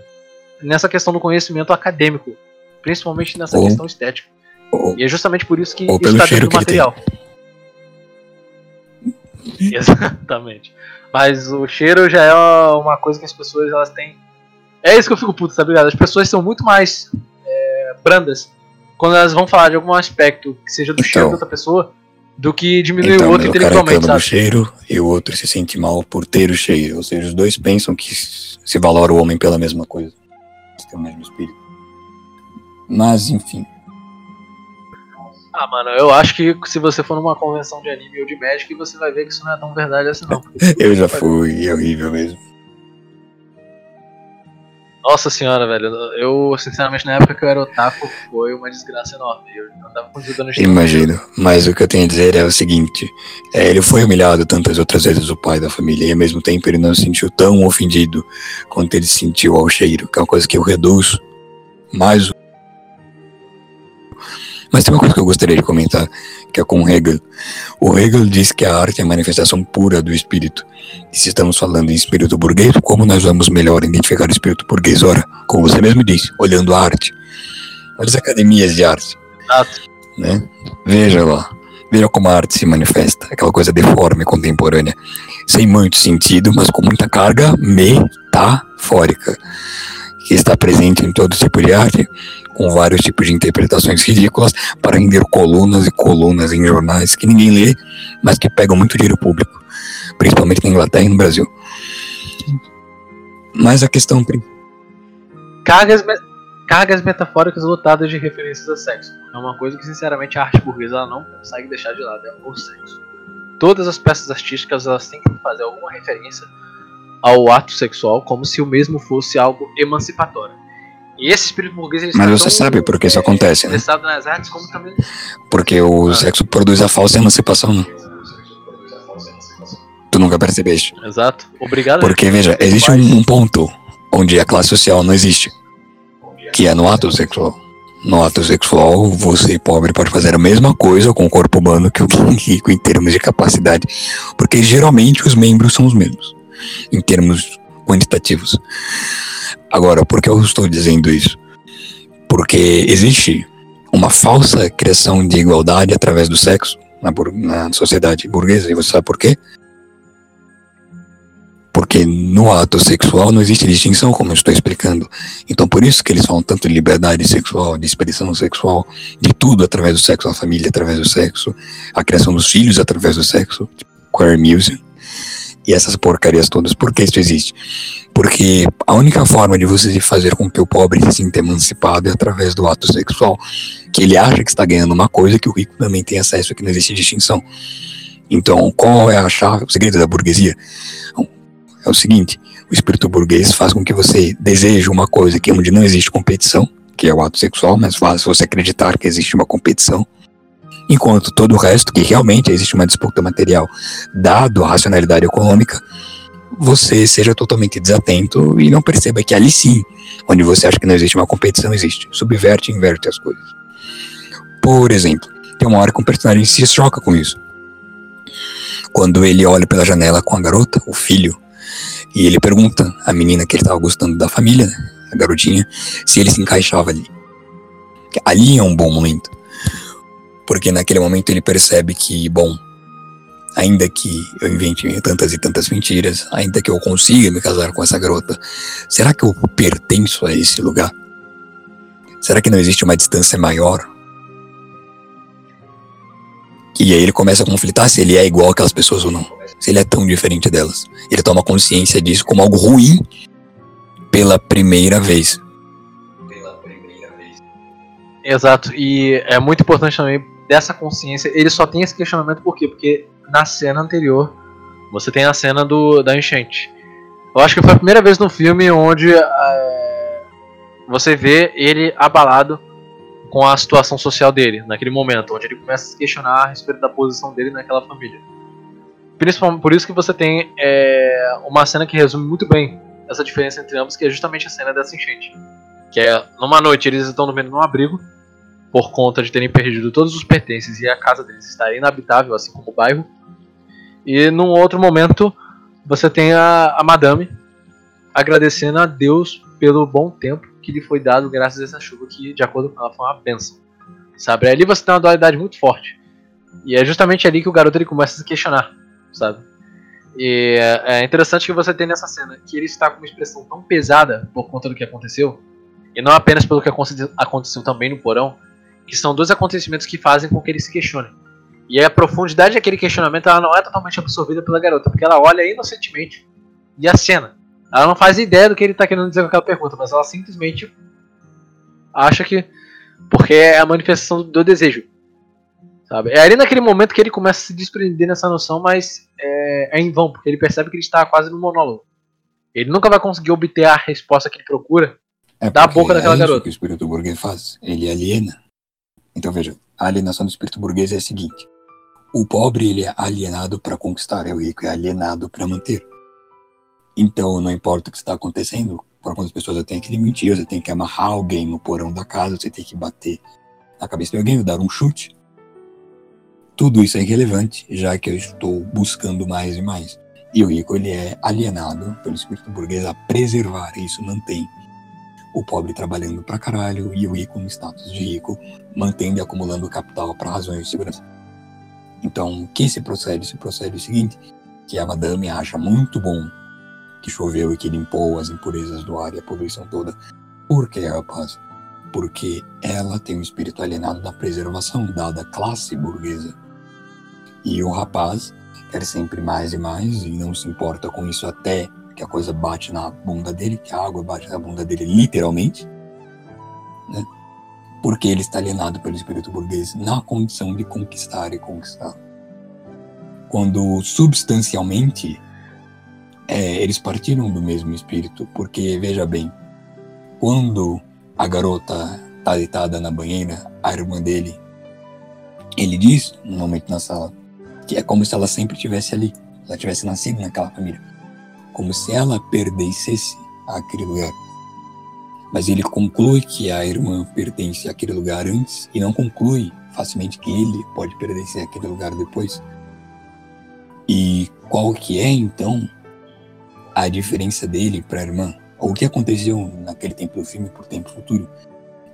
nessa questão do conhecimento acadêmico, principalmente nessa ou, questão estética. Ou, e é justamente por isso que isso está dentro do material. Exatamente. Mas o cheiro já é uma coisa que as pessoas elas têm. É isso que eu fico puto, tá ligado? As pessoas são muito mais é, brandas quando elas vão falar de algum aspecto que seja do então, cheiro de outra pessoa do que diminuir então, o outro intelectualmente, cara sabe? O cheiro e o outro se sente mal por ter o cheiro. Ou seja, os dois pensam que se valora o homem pela mesma coisa. Eles têm o mesmo espírito. Mas, enfim. Ah, mano, eu acho que se você for numa convenção de anime ou de Magic, você vai ver que isso não é tão verdade assim, não. eu já fui, é horrível mesmo. Nossa senhora, velho. Eu, sinceramente, na época que eu era otaku, foi uma desgraça enorme. Eu andava com no Imagino. Mas o que eu tenho a dizer é o seguinte: é, ele foi humilhado tantas outras vezes, o pai da família, e ao mesmo tempo ele não se sentiu tão ofendido quanto ele se sentiu ao cheiro, que é uma coisa que eu reduzo mais mas tem uma coisa que eu gostaria de comentar, que é com Hegel. O Hegel diz que a arte é a manifestação pura do espírito. E se estamos falando em espírito burguês, como nós vamos melhor identificar o espírito burguês? Ora, como você mesmo disse, olhando a arte. Olha as academias de arte. Exato. Né? Veja lá. Veja como a arte se manifesta. Aquela coisa deforme, contemporânea. Sem muito sentido, mas com muita carga metafórica. Que está presente em todo tipo de arte, com vários tipos de interpretações ridículas, para render colunas e colunas em jornais que ninguém lê, mas que pegam muito dinheiro público, principalmente na Inglaterra e no Brasil. Mas a questão. Cargas, me... cargas metafóricas lotadas de referências a sexo. É uma coisa que, sinceramente, a arte burguesa não consegue deixar de lado, é o sexo. Todas as peças artísticas elas têm que fazer alguma referência ao ato sexual como se o mesmo fosse algo emancipatório. E esse espírito burguês Mas você sabe por que isso acontece, né? nas artes como também Porque o ah. sexo produz a falsa emancipação, né? Tu nunca percebeste. Exato. Obrigado. Porque, veja, existe um, um ponto onde a classe social não existe, que é no ato sexual. No ato sexual, você pobre pode fazer a mesma coisa com o corpo humano que o rico em termos de capacidade, porque geralmente os membros são os mesmos em termos quantitativos. Agora, por que eu estou dizendo isso? Porque existe uma falsa criação de igualdade através do sexo na, na sociedade burguesa, e você sabe por quê? Porque no ato sexual não existe distinção, como eu estou explicando. Então, por isso que eles falam tanto de liberdade sexual, de expressão sexual, de tudo através do sexo, a família através do sexo, a criação dos filhos através do sexo, tipo queer music e essas porcarias todas. Por que isso existe? Porque a única forma de você fazer com que o pobre se sinta emancipado é através do ato sexual. Que ele acha que está ganhando uma coisa que o rico também tem acesso, que não existe distinção. Então, qual é a chave, o segredo da burguesia? É o seguinte: o espírito burguês faz com que você deseje uma coisa que onde não existe competição, que é o ato sexual, mas faz você acreditar que existe uma competição enquanto todo o resto, que realmente existe uma disputa material, dado a racionalidade econômica, você seja totalmente desatento e não perceba que ali sim, onde você acha que não existe uma competição, existe. Subverte e inverte as coisas. Por exemplo, tem uma hora que um personagem se choca com isso. Quando ele olha pela janela com a garota, o filho, e ele pergunta à menina que ele estava gostando da família, né, a garotinha, se ele se encaixava ali. Ali é um bom momento porque naquele momento ele percebe que, bom, ainda que eu invente tantas e tantas mentiras, ainda que eu consiga me casar com essa garota, será que eu pertenço a esse lugar? Será que não existe uma distância maior? E aí ele começa a conflitar se ele é igual aquelas pessoas ou não. Se ele é tão diferente delas. Ele toma consciência disso como algo ruim pela primeira vez. Exato. E é muito importante também dessa consciência, ele só tem esse questionamento por quê? Porque na cena anterior você tem a cena do, da enchente. Eu acho que foi a primeira vez no filme onde é, você vê ele abalado com a situação social dele, naquele momento, onde ele começa a se questionar a respeito da posição dele naquela família. Principalmente por isso que você tem é, uma cena que resume muito bem essa diferença entre ambos, que é justamente a cena dessa enchente. Que é numa noite eles estão dormindo num abrigo, por conta de terem perdido todos os pertences e a casa deles estar inabitável, assim como o bairro. E num outro momento, você tem a, a Madame agradecendo a Deus pelo bom tempo que lhe foi dado graças a essa chuva que, de acordo com ela, foi uma bênção. Sabe? Ali você tem uma dualidade muito forte. E é justamente ali que o garoto ele começa a se questionar, sabe? E é interessante que você tem nessa cena que ele está com uma expressão tão pesada por conta do que aconteceu, e não apenas pelo que aconteceu também no porão, que são dois acontecimentos que fazem com que ele se questione. E a profundidade daquele questionamento ela não é totalmente absorvida pela garota, porque ela olha inocentemente e a cena. Ela não faz ideia do que ele está querendo dizer com aquela pergunta, mas ela simplesmente acha que. Porque é a manifestação do desejo. Sabe? É ali naquele momento que ele começa a se desprender nessa noção, mas é, é em vão, porque ele percebe que ele está quase no monólogo. Ele nunca vai conseguir obter a resposta que ele procura é da boca daquela é isso garota. que o espírito burguês faz. Ele aliena então veja, a alienação do espírito burguês é a seguinte: o pobre ele é alienado para conquistar, é o rico é alienado para manter. Então não importa o que está acontecendo, para quantas pessoas eu tenho que mentir, você tem que amarrar alguém no porão da casa, você tem que bater na cabeça de alguém, dar um chute. Tudo isso é irrelevante, já que eu estou buscando mais e mais. E o rico ele é alienado pelo espírito burguês a preservar, isso mantém o pobre trabalhando pra caralho e o rico no status de rico, mantendo e acumulando capital para razões de segurança. Então, o que se procede? Se procede o seguinte, que a madame acha muito bom que choveu e que limpou as impurezas do ar e a poluição toda. Por que, rapaz? Porque ela tem um espírito alienado da preservação, dada a classe burguesa. E o rapaz quer sempre mais e mais e não se importa com isso até que a coisa bate na bunda dele, que a água bate na bunda dele literalmente, né? Porque ele está alienado pelo espírito burguês na condição de conquistar e conquistar. Quando substancialmente é, eles partiram do mesmo espírito, porque veja bem, quando a garota está deitada na banheira, a irmã dele, ele diz, no momento na sala, que é como se ela sempre estivesse ali, ela tivesse nascido naquela família, como se ela perdesse aquele lugar. Mas ele conclui que a irmã pertence àquele lugar antes e não conclui facilmente que ele pode pertencer àquele lugar depois. E qual que é então a diferença dele para a irmã? O que aconteceu naquele tempo do filme por tempo futuro?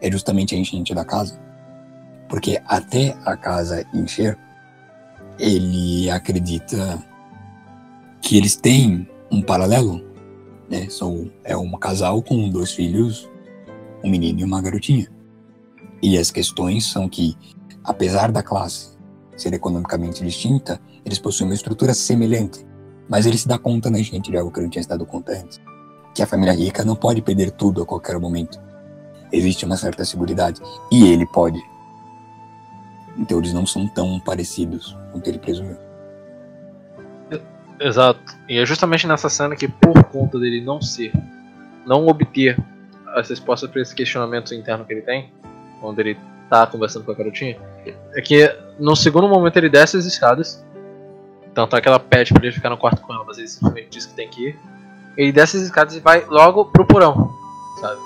É justamente a enchente da casa. Porque até a casa encher, ele acredita que eles têm um paralelo, né? São, é um casal com dois filhos, um menino e uma garotinha. E as questões são que, apesar da classe ser economicamente distinta, eles possuem uma estrutura semelhante. Mas ele se dá conta, né, gente, de algo que eu não tinha se dado conta antes. Que a família rica não pode perder tudo a qualquer momento. Existe uma certa segurança. E ele pode. Então eles não são tão parecidos quanto ele presumiu. Exato. E é justamente nessa cena que, por conta dele não ser, não obter as respostas para esse questionamento interno que ele tem, quando ele tá conversando com a garotinha, é que no segundo momento ele desce as escadas, tanto é que ela pede pra ele ficar no quarto com ela, mas ele simplesmente diz que tem que ir. Ele desce as escadas e vai logo pro porão, sabe?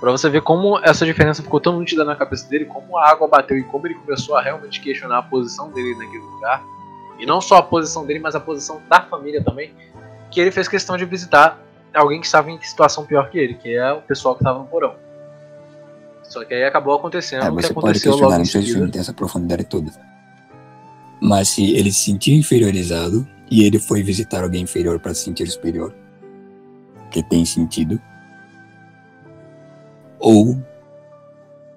Pra você ver como essa diferença ficou tão nítida na cabeça dele, como a água bateu e como ele começou a realmente questionar a posição dele naquele lugar. E não só a posição dele, mas a posição da família também. Que ele fez questão de visitar alguém que estava em situação pior que ele, que é o pessoal que estava no porão. Só que aí acabou acontecendo É, o que aconteceu logo questionar, em não seguida. tem essa profundidade toda. Mas se ele se sentiu inferiorizado e ele foi visitar alguém inferior para se sentir superior, que tem sentido. Ou,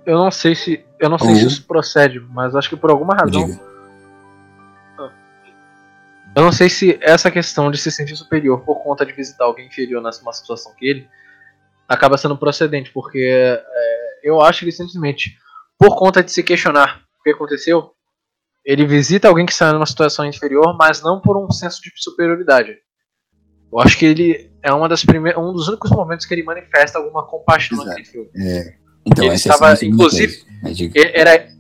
Eu não sei se. Eu não sei Ou- se isso procede, mas acho que por alguma razão. diga, Eu não sei se essa questão de se sentir superior por conta de visitar alguém inferior numa situação que ele acaba sendo procedente, porque é, eu acho que simplesmente por conta de se questionar o que aconteceu, ele visita alguém que está numa situação inferior, mas não por um senso de superioridade. Eu acho que ele é uma das primeiras, um dos únicos momentos que ele manifesta alguma compaixão Exato. naquele filme. é, então Ele é estava, segunda inclusive, Era.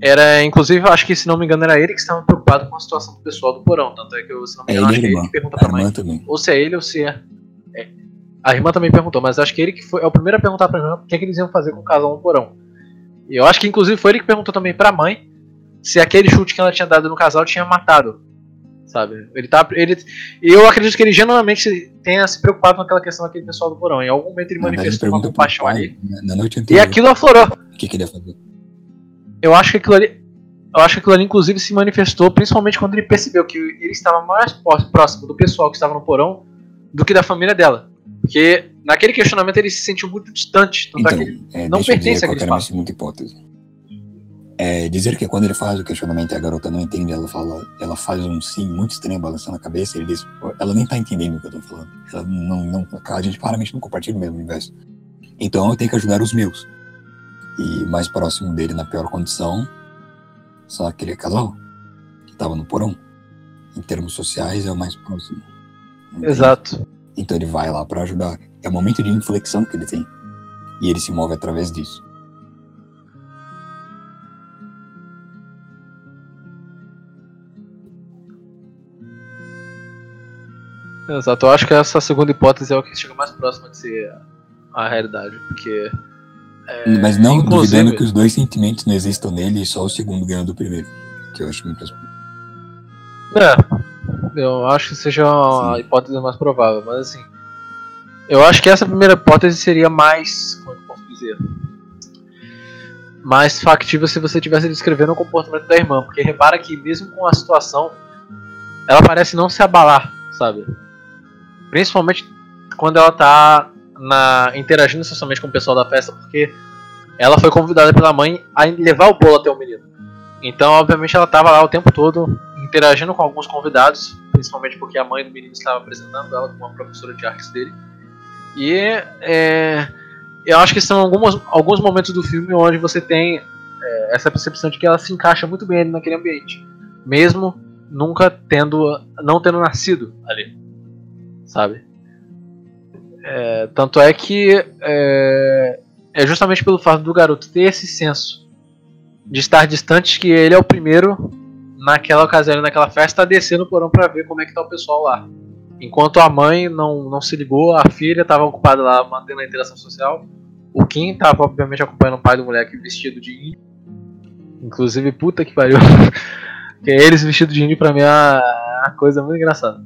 Era, inclusive, eu acho que, se não me engano, era ele que estava preocupado com a situação do pessoal do porão. Tanto é que, eu, se não me É engano, ele acho e que a ele irmã. que pergunta pra mãe. também. Ou se é ele ou se é. é. A irmã também perguntou, mas acho que ele que foi, é o primeiro a perguntar pra irmã o que, é que eles iam fazer com o casal no porão. E eu acho que, inclusive, foi ele que perguntou também pra mãe se aquele chute que ela tinha dado no casal tinha matado. Sabe? Ele tá. Ele, e eu acredito que ele genuinamente tenha se preocupado com aquela questão daquele pessoal do porão. Em algum momento ele manifestou uma compaixão pai, ali. na, na noite E anterior, aquilo aflorou. o que, que ele ia fazer. Eu acho que aquilo ali. Eu acho que aquilo ali, inclusive, se manifestou principalmente quando ele percebeu que ele estava mais próximo do pessoal que estava no porão do que da família dela. Porque naquele questionamento ele se sentiu muito distante. É Então, que ele- é, não pertence àquele espaço. segunda hipótese. É, dizer que quando ele faz o questionamento e a garota não entende, ela fala, ela faz um sim muito estranho, balançando a cabeça, ele diz, ela nem tá entendendo o que eu tô falando. Ela não, não, a gente claramente não compartilha o mesmo universo. Então eu tenho que ajudar os meus. E mais próximo dele, na pior condição, só aquele casal que tava no porão. Em termos sociais, é o mais próximo. Entende? Exato. Então ele vai lá pra ajudar. É o momento de inflexão que ele tem. E ele se move através disso. Exato. Eu acho que essa segunda hipótese é o que chega mais próximo de ser a realidade. Porque. É, Mas não inclusive- duvidando que os dois sentimentos não existam nele e só o segundo ganha do primeiro. Que eu acho muito. É, eu acho que seja a hipótese mais provável, mas assim. Eu acho que essa primeira hipótese seria mais. Como é que eu posso dizer? Mais factível se você estivesse descrevendo o comportamento da irmã, porque repara que mesmo com a situação, ela parece não se abalar, sabe? Principalmente quando ela tá na, interagindo socialmente com o pessoal da festa, porque ela foi convidada pela mãe a levar o bolo até o menino. Então, obviamente, ela estava lá o tempo todo interagindo com alguns convidados, principalmente porque a mãe do menino estava apresentando ela como uma professora de artes dele. E é, eu acho que são alguns, alguns momentos do filme onde você tem é, essa percepção de que ela se encaixa muito bem ali naquele ambiente, mesmo nunca tendo, não tendo nascido ali, sabe? É, tanto é que é, é justamente pelo fato do garoto ter esse senso de estar distante que ele é o primeiro naquela ocasião, naquela festa, a descer no porão para ver como é que tá o pessoal lá. Enquanto a mãe não, não se ligou, a filha estava ocupada lá mantendo a interação social. O Kim estava obviamente acompanhando o pai do moleque vestido de índio. Inclusive, puta que pariu. que eles vestidos de índio pra mim é uma coisa muito engraçada.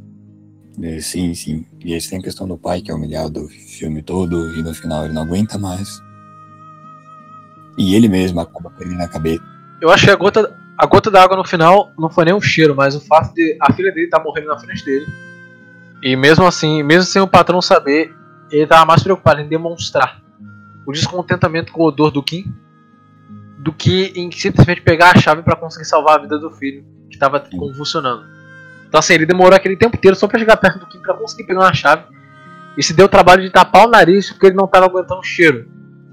É, sim, sim. E aí tem a questão do pai que é humilhado o filme todo e no final ele não aguenta mais. E ele mesmo acaba perdendo a cabeça. Eu acho que a gota, a gota d'água no final não foi nem um cheiro, mas o fato de a filha dele estar tá morrendo na frente dele. E mesmo assim, mesmo sem o patrão saber, ele estava mais preocupado em demonstrar o descontentamento com o odor do Kim do que em simplesmente pegar a chave para conseguir salvar a vida do filho que estava convulsionando. Então assim, ele demorou aquele tempo inteiro só para chegar perto do Kim para conseguir pegar uma chave e se deu o trabalho de tapar o nariz porque ele não estava aguentando o cheiro,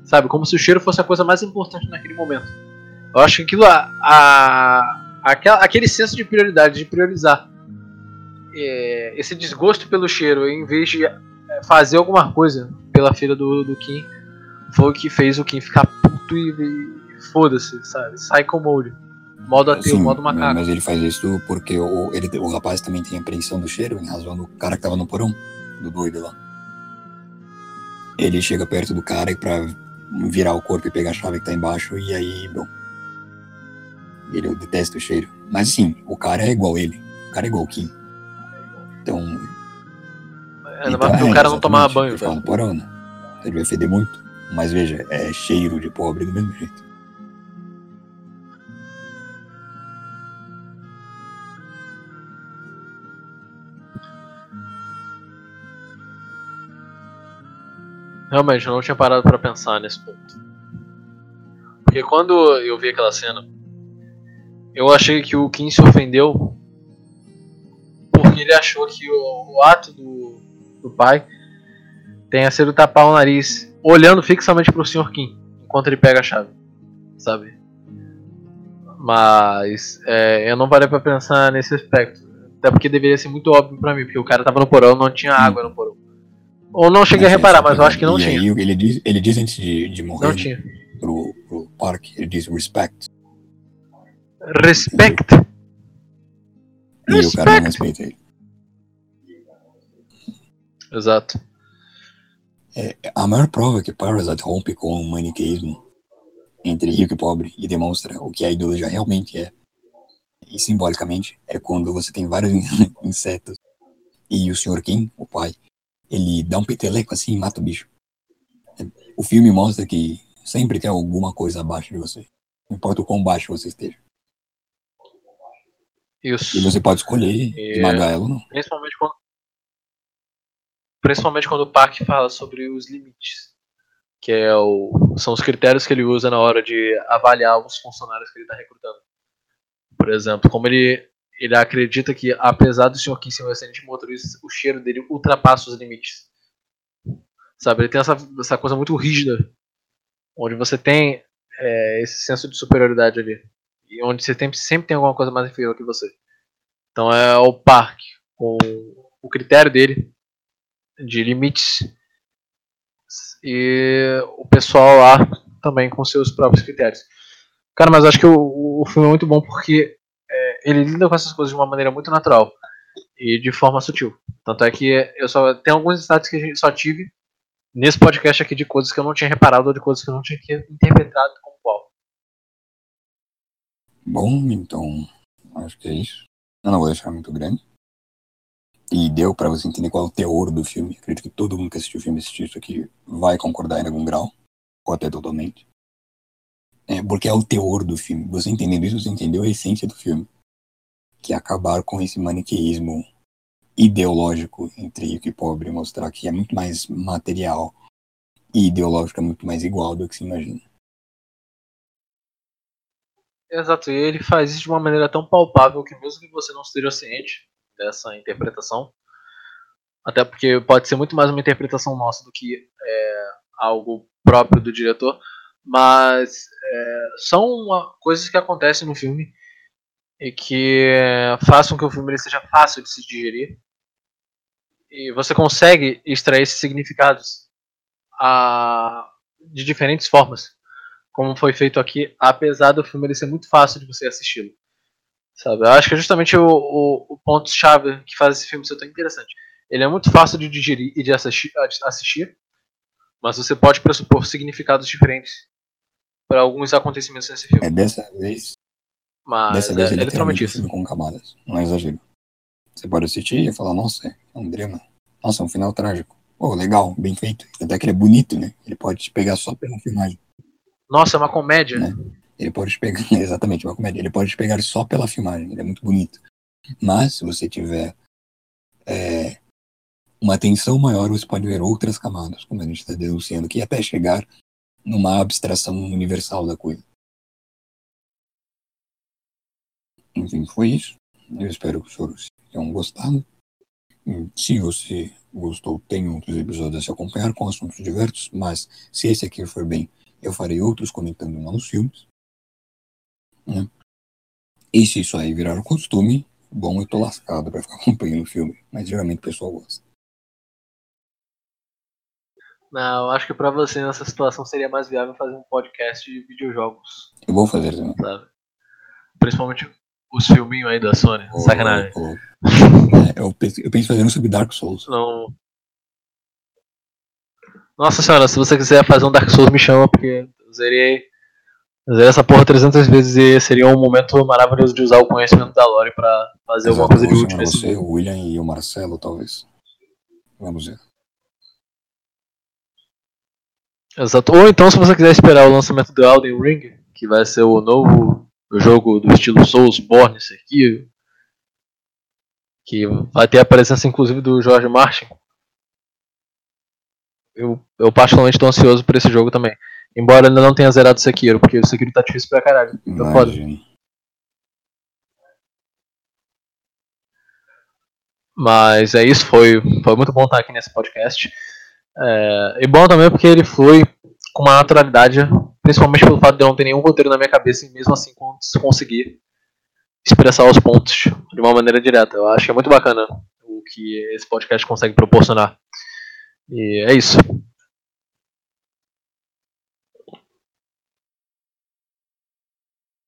sabe? Como se o cheiro fosse a coisa mais importante naquele momento. Eu acho que aquilo, a, a, aquele senso de prioridade, de priorizar é, esse desgosto pelo cheiro, em vez de é, fazer alguma coisa pela filha do, do Kim, foi o que fez o Kim ficar puto e, e foda-se, sabe? Psycho mode. Modo ateu, Sim, modo macaco. Mas ele faz isso porque o, ele, o rapaz também tem apreensão do cheiro, em razão do cara que tava no porão, do doido lá. Ele chega perto do cara pra virar o corpo e pegar a chave que tá embaixo, e aí, bom. Ele detesta o cheiro. Mas sim, o cara é igual ele. O cara é igual o Kim. Então. É, então, é, o cara não tomava banho, velho. no porão, né? Ele vai feder muito. Mas veja, é cheiro de pobre do mesmo jeito. Realmente, eu não tinha parado para pensar nesse ponto. Porque quando eu vi aquela cena, eu achei que o Kim se ofendeu porque ele achou que o, o ato do, do pai tenha sido tapar o nariz olhando fixamente pro Sr. Kim enquanto ele pega a chave, sabe? Mas é, eu não parei pra pensar nesse aspecto. Até porque deveria ser muito óbvio pra mim, porque o cara tava no porão não tinha água no porão. Ou não cheguei a reparar, mas eu acho que não e tinha. Aí, ele, diz, ele diz antes de, de morrer não tinha. Pro, pro parque, ele diz respect. Respect? E respect. o cara não respeita ele. Exato. É, a maior prova que Parasite rompe com o maniqueísmo entre rico e pobre e demonstra o que a ideologia realmente é, e simbolicamente, é quando você tem vários insetos e o Sr. Kim, o pai, ele dá um peteleco assim e mata o bicho. O filme mostra que sempre tem alguma coisa abaixo de você, não importa o quão baixo você esteja. Isso. E você pode escolher é... esmagar ela ou não. Principalmente quando, principalmente quando o Park fala sobre os limites, que é o, são os critérios que ele usa na hora de avaliar os funcionários que ele está recrutando. Por exemplo, como ele, ele acredita que, apesar do Sr. Kim ser um excelente motorista, o cheiro dele ultrapassa os limites. Sabe, ele tem essa, essa coisa muito rígida, onde você tem é, esse senso de superioridade ali. E onde você tem, sempre tem alguma coisa mais inferior que você. Então é o Park, com o critério dele, de limites e o pessoal lá também com seus próprios critérios. Cara, mas acho que o, o filme é muito bom porque ele lida com essas coisas de uma maneira muito natural e de forma sutil. Tanto é que eu só tenho alguns insights que a gente só tive nesse podcast aqui de coisas que eu não tinha reparado ou de coisas que eu não tinha interpretado como qual. Bom, então acho que é isso. Eu não vou deixar muito grande e deu para você entender qual é o teor do filme. Acredito que todo mundo que assistiu o filme assistiu isso aqui vai concordar em algum grau, ou até totalmente. É, porque é o teor do filme. Você entendendo isso, você entendeu a essência do filme. Que acabar com esse maniqueísmo ideológico entre rico e pobre, mostrar que é muito mais material e ideológico é muito mais igual do que se imagina. Exato, e ele faz isso de uma maneira tão palpável que mesmo que você não esteja ciente dessa interpretação, até porque pode ser muito mais uma interpretação nossa do que é, algo próprio do diretor, mas é, são coisas que acontecem no filme e que façam que o filme seja fácil de se digerir e você consegue extrair esses significados a, de diferentes formas, como foi feito aqui, apesar do filme ser muito fácil de você assisti-lo. Sabe? Eu acho que é justamente o, o, o ponto-chave que faz esse filme ser tão interessante. Ele é muito fácil de digerir e de assistir, assistir mas você pode pressupor significados diferentes para alguns acontecimentos nesse filme. É dessa vez. Mas dessa vez é, ele é literalmente isso. com camadas, não é exagero. Você pode assistir e falar, nossa, é um drama. Nossa, é um final trágico. Pô, legal, bem feito. Até que ele é bonito, né? Ele pode te pegar só pela filmagem. Nossa, é uma comédia. Né? Ele pode te pegar, exatamente, uma comédia. Ele pode te pegar só pela filmagem, ele é muito bonito. Mas, se você tiver é, uma atenção maior, você pode ver outras camadas, como a gente está denunciando aqui, até chegar numa abstração universal da coisa. Enfim, foi isso. Eu espero que os senhores tenham gostado. Se você gostou, tem outros episódios a se acompanhar com assuntos diversos, mas se esse aqui for bem, eu farei outros comentando nos filmes. Né? E se isso aí virar um costume, bom, eu tô lascado pra ficar acompanhando o filme, mas geralmente o pessoal gosta. Não, eu acho que pra você nessa situação seria mais viável fazer um podcast de videojogos. Eu vou fazer também. Sabe? Principalmente os filminhos aí da Sony. Oh, Sacanagem. oh, eu, penso, eu penso fazendo sobre Dark Souls. Não. Nossa senhora, se você quiser fazer um Dark Souls, me chama, porque eu zerei, eu zerei essa porra 300 vezes e seria um momento maravilhoso de usar o conhecimento da Lore pra fazer Exato, alguma coisa de útil nesse você, o William e o Marcelo, talvez. Vamos ver. Exato. Ou então, se você quiser esperar o lançamento do Elden Ring, que vai ser o novo jogo do estilo Soulsborne, Sekiro, que vai ter a presença inclusive do George Martin. Eu, eu particularmente estou ansioso por esse jogo também. Embora ainda não tenha zerado Sekiro, porque o Sekiro tá difícil pra caralho. Tá foda. Mas é isso, foi, foi muito bom estar aqui nesse podcast. É, e bom também porque ele foi com uma naturalidade, principalmente pelo fato de eu não ter nenhum roteiro na minha cabeça e mesmo assim cons- conseguir expressar os pontos de uma maneira direta. Eu acho que é muito bacana o que esse podcast consegue proporcionar. E é isso.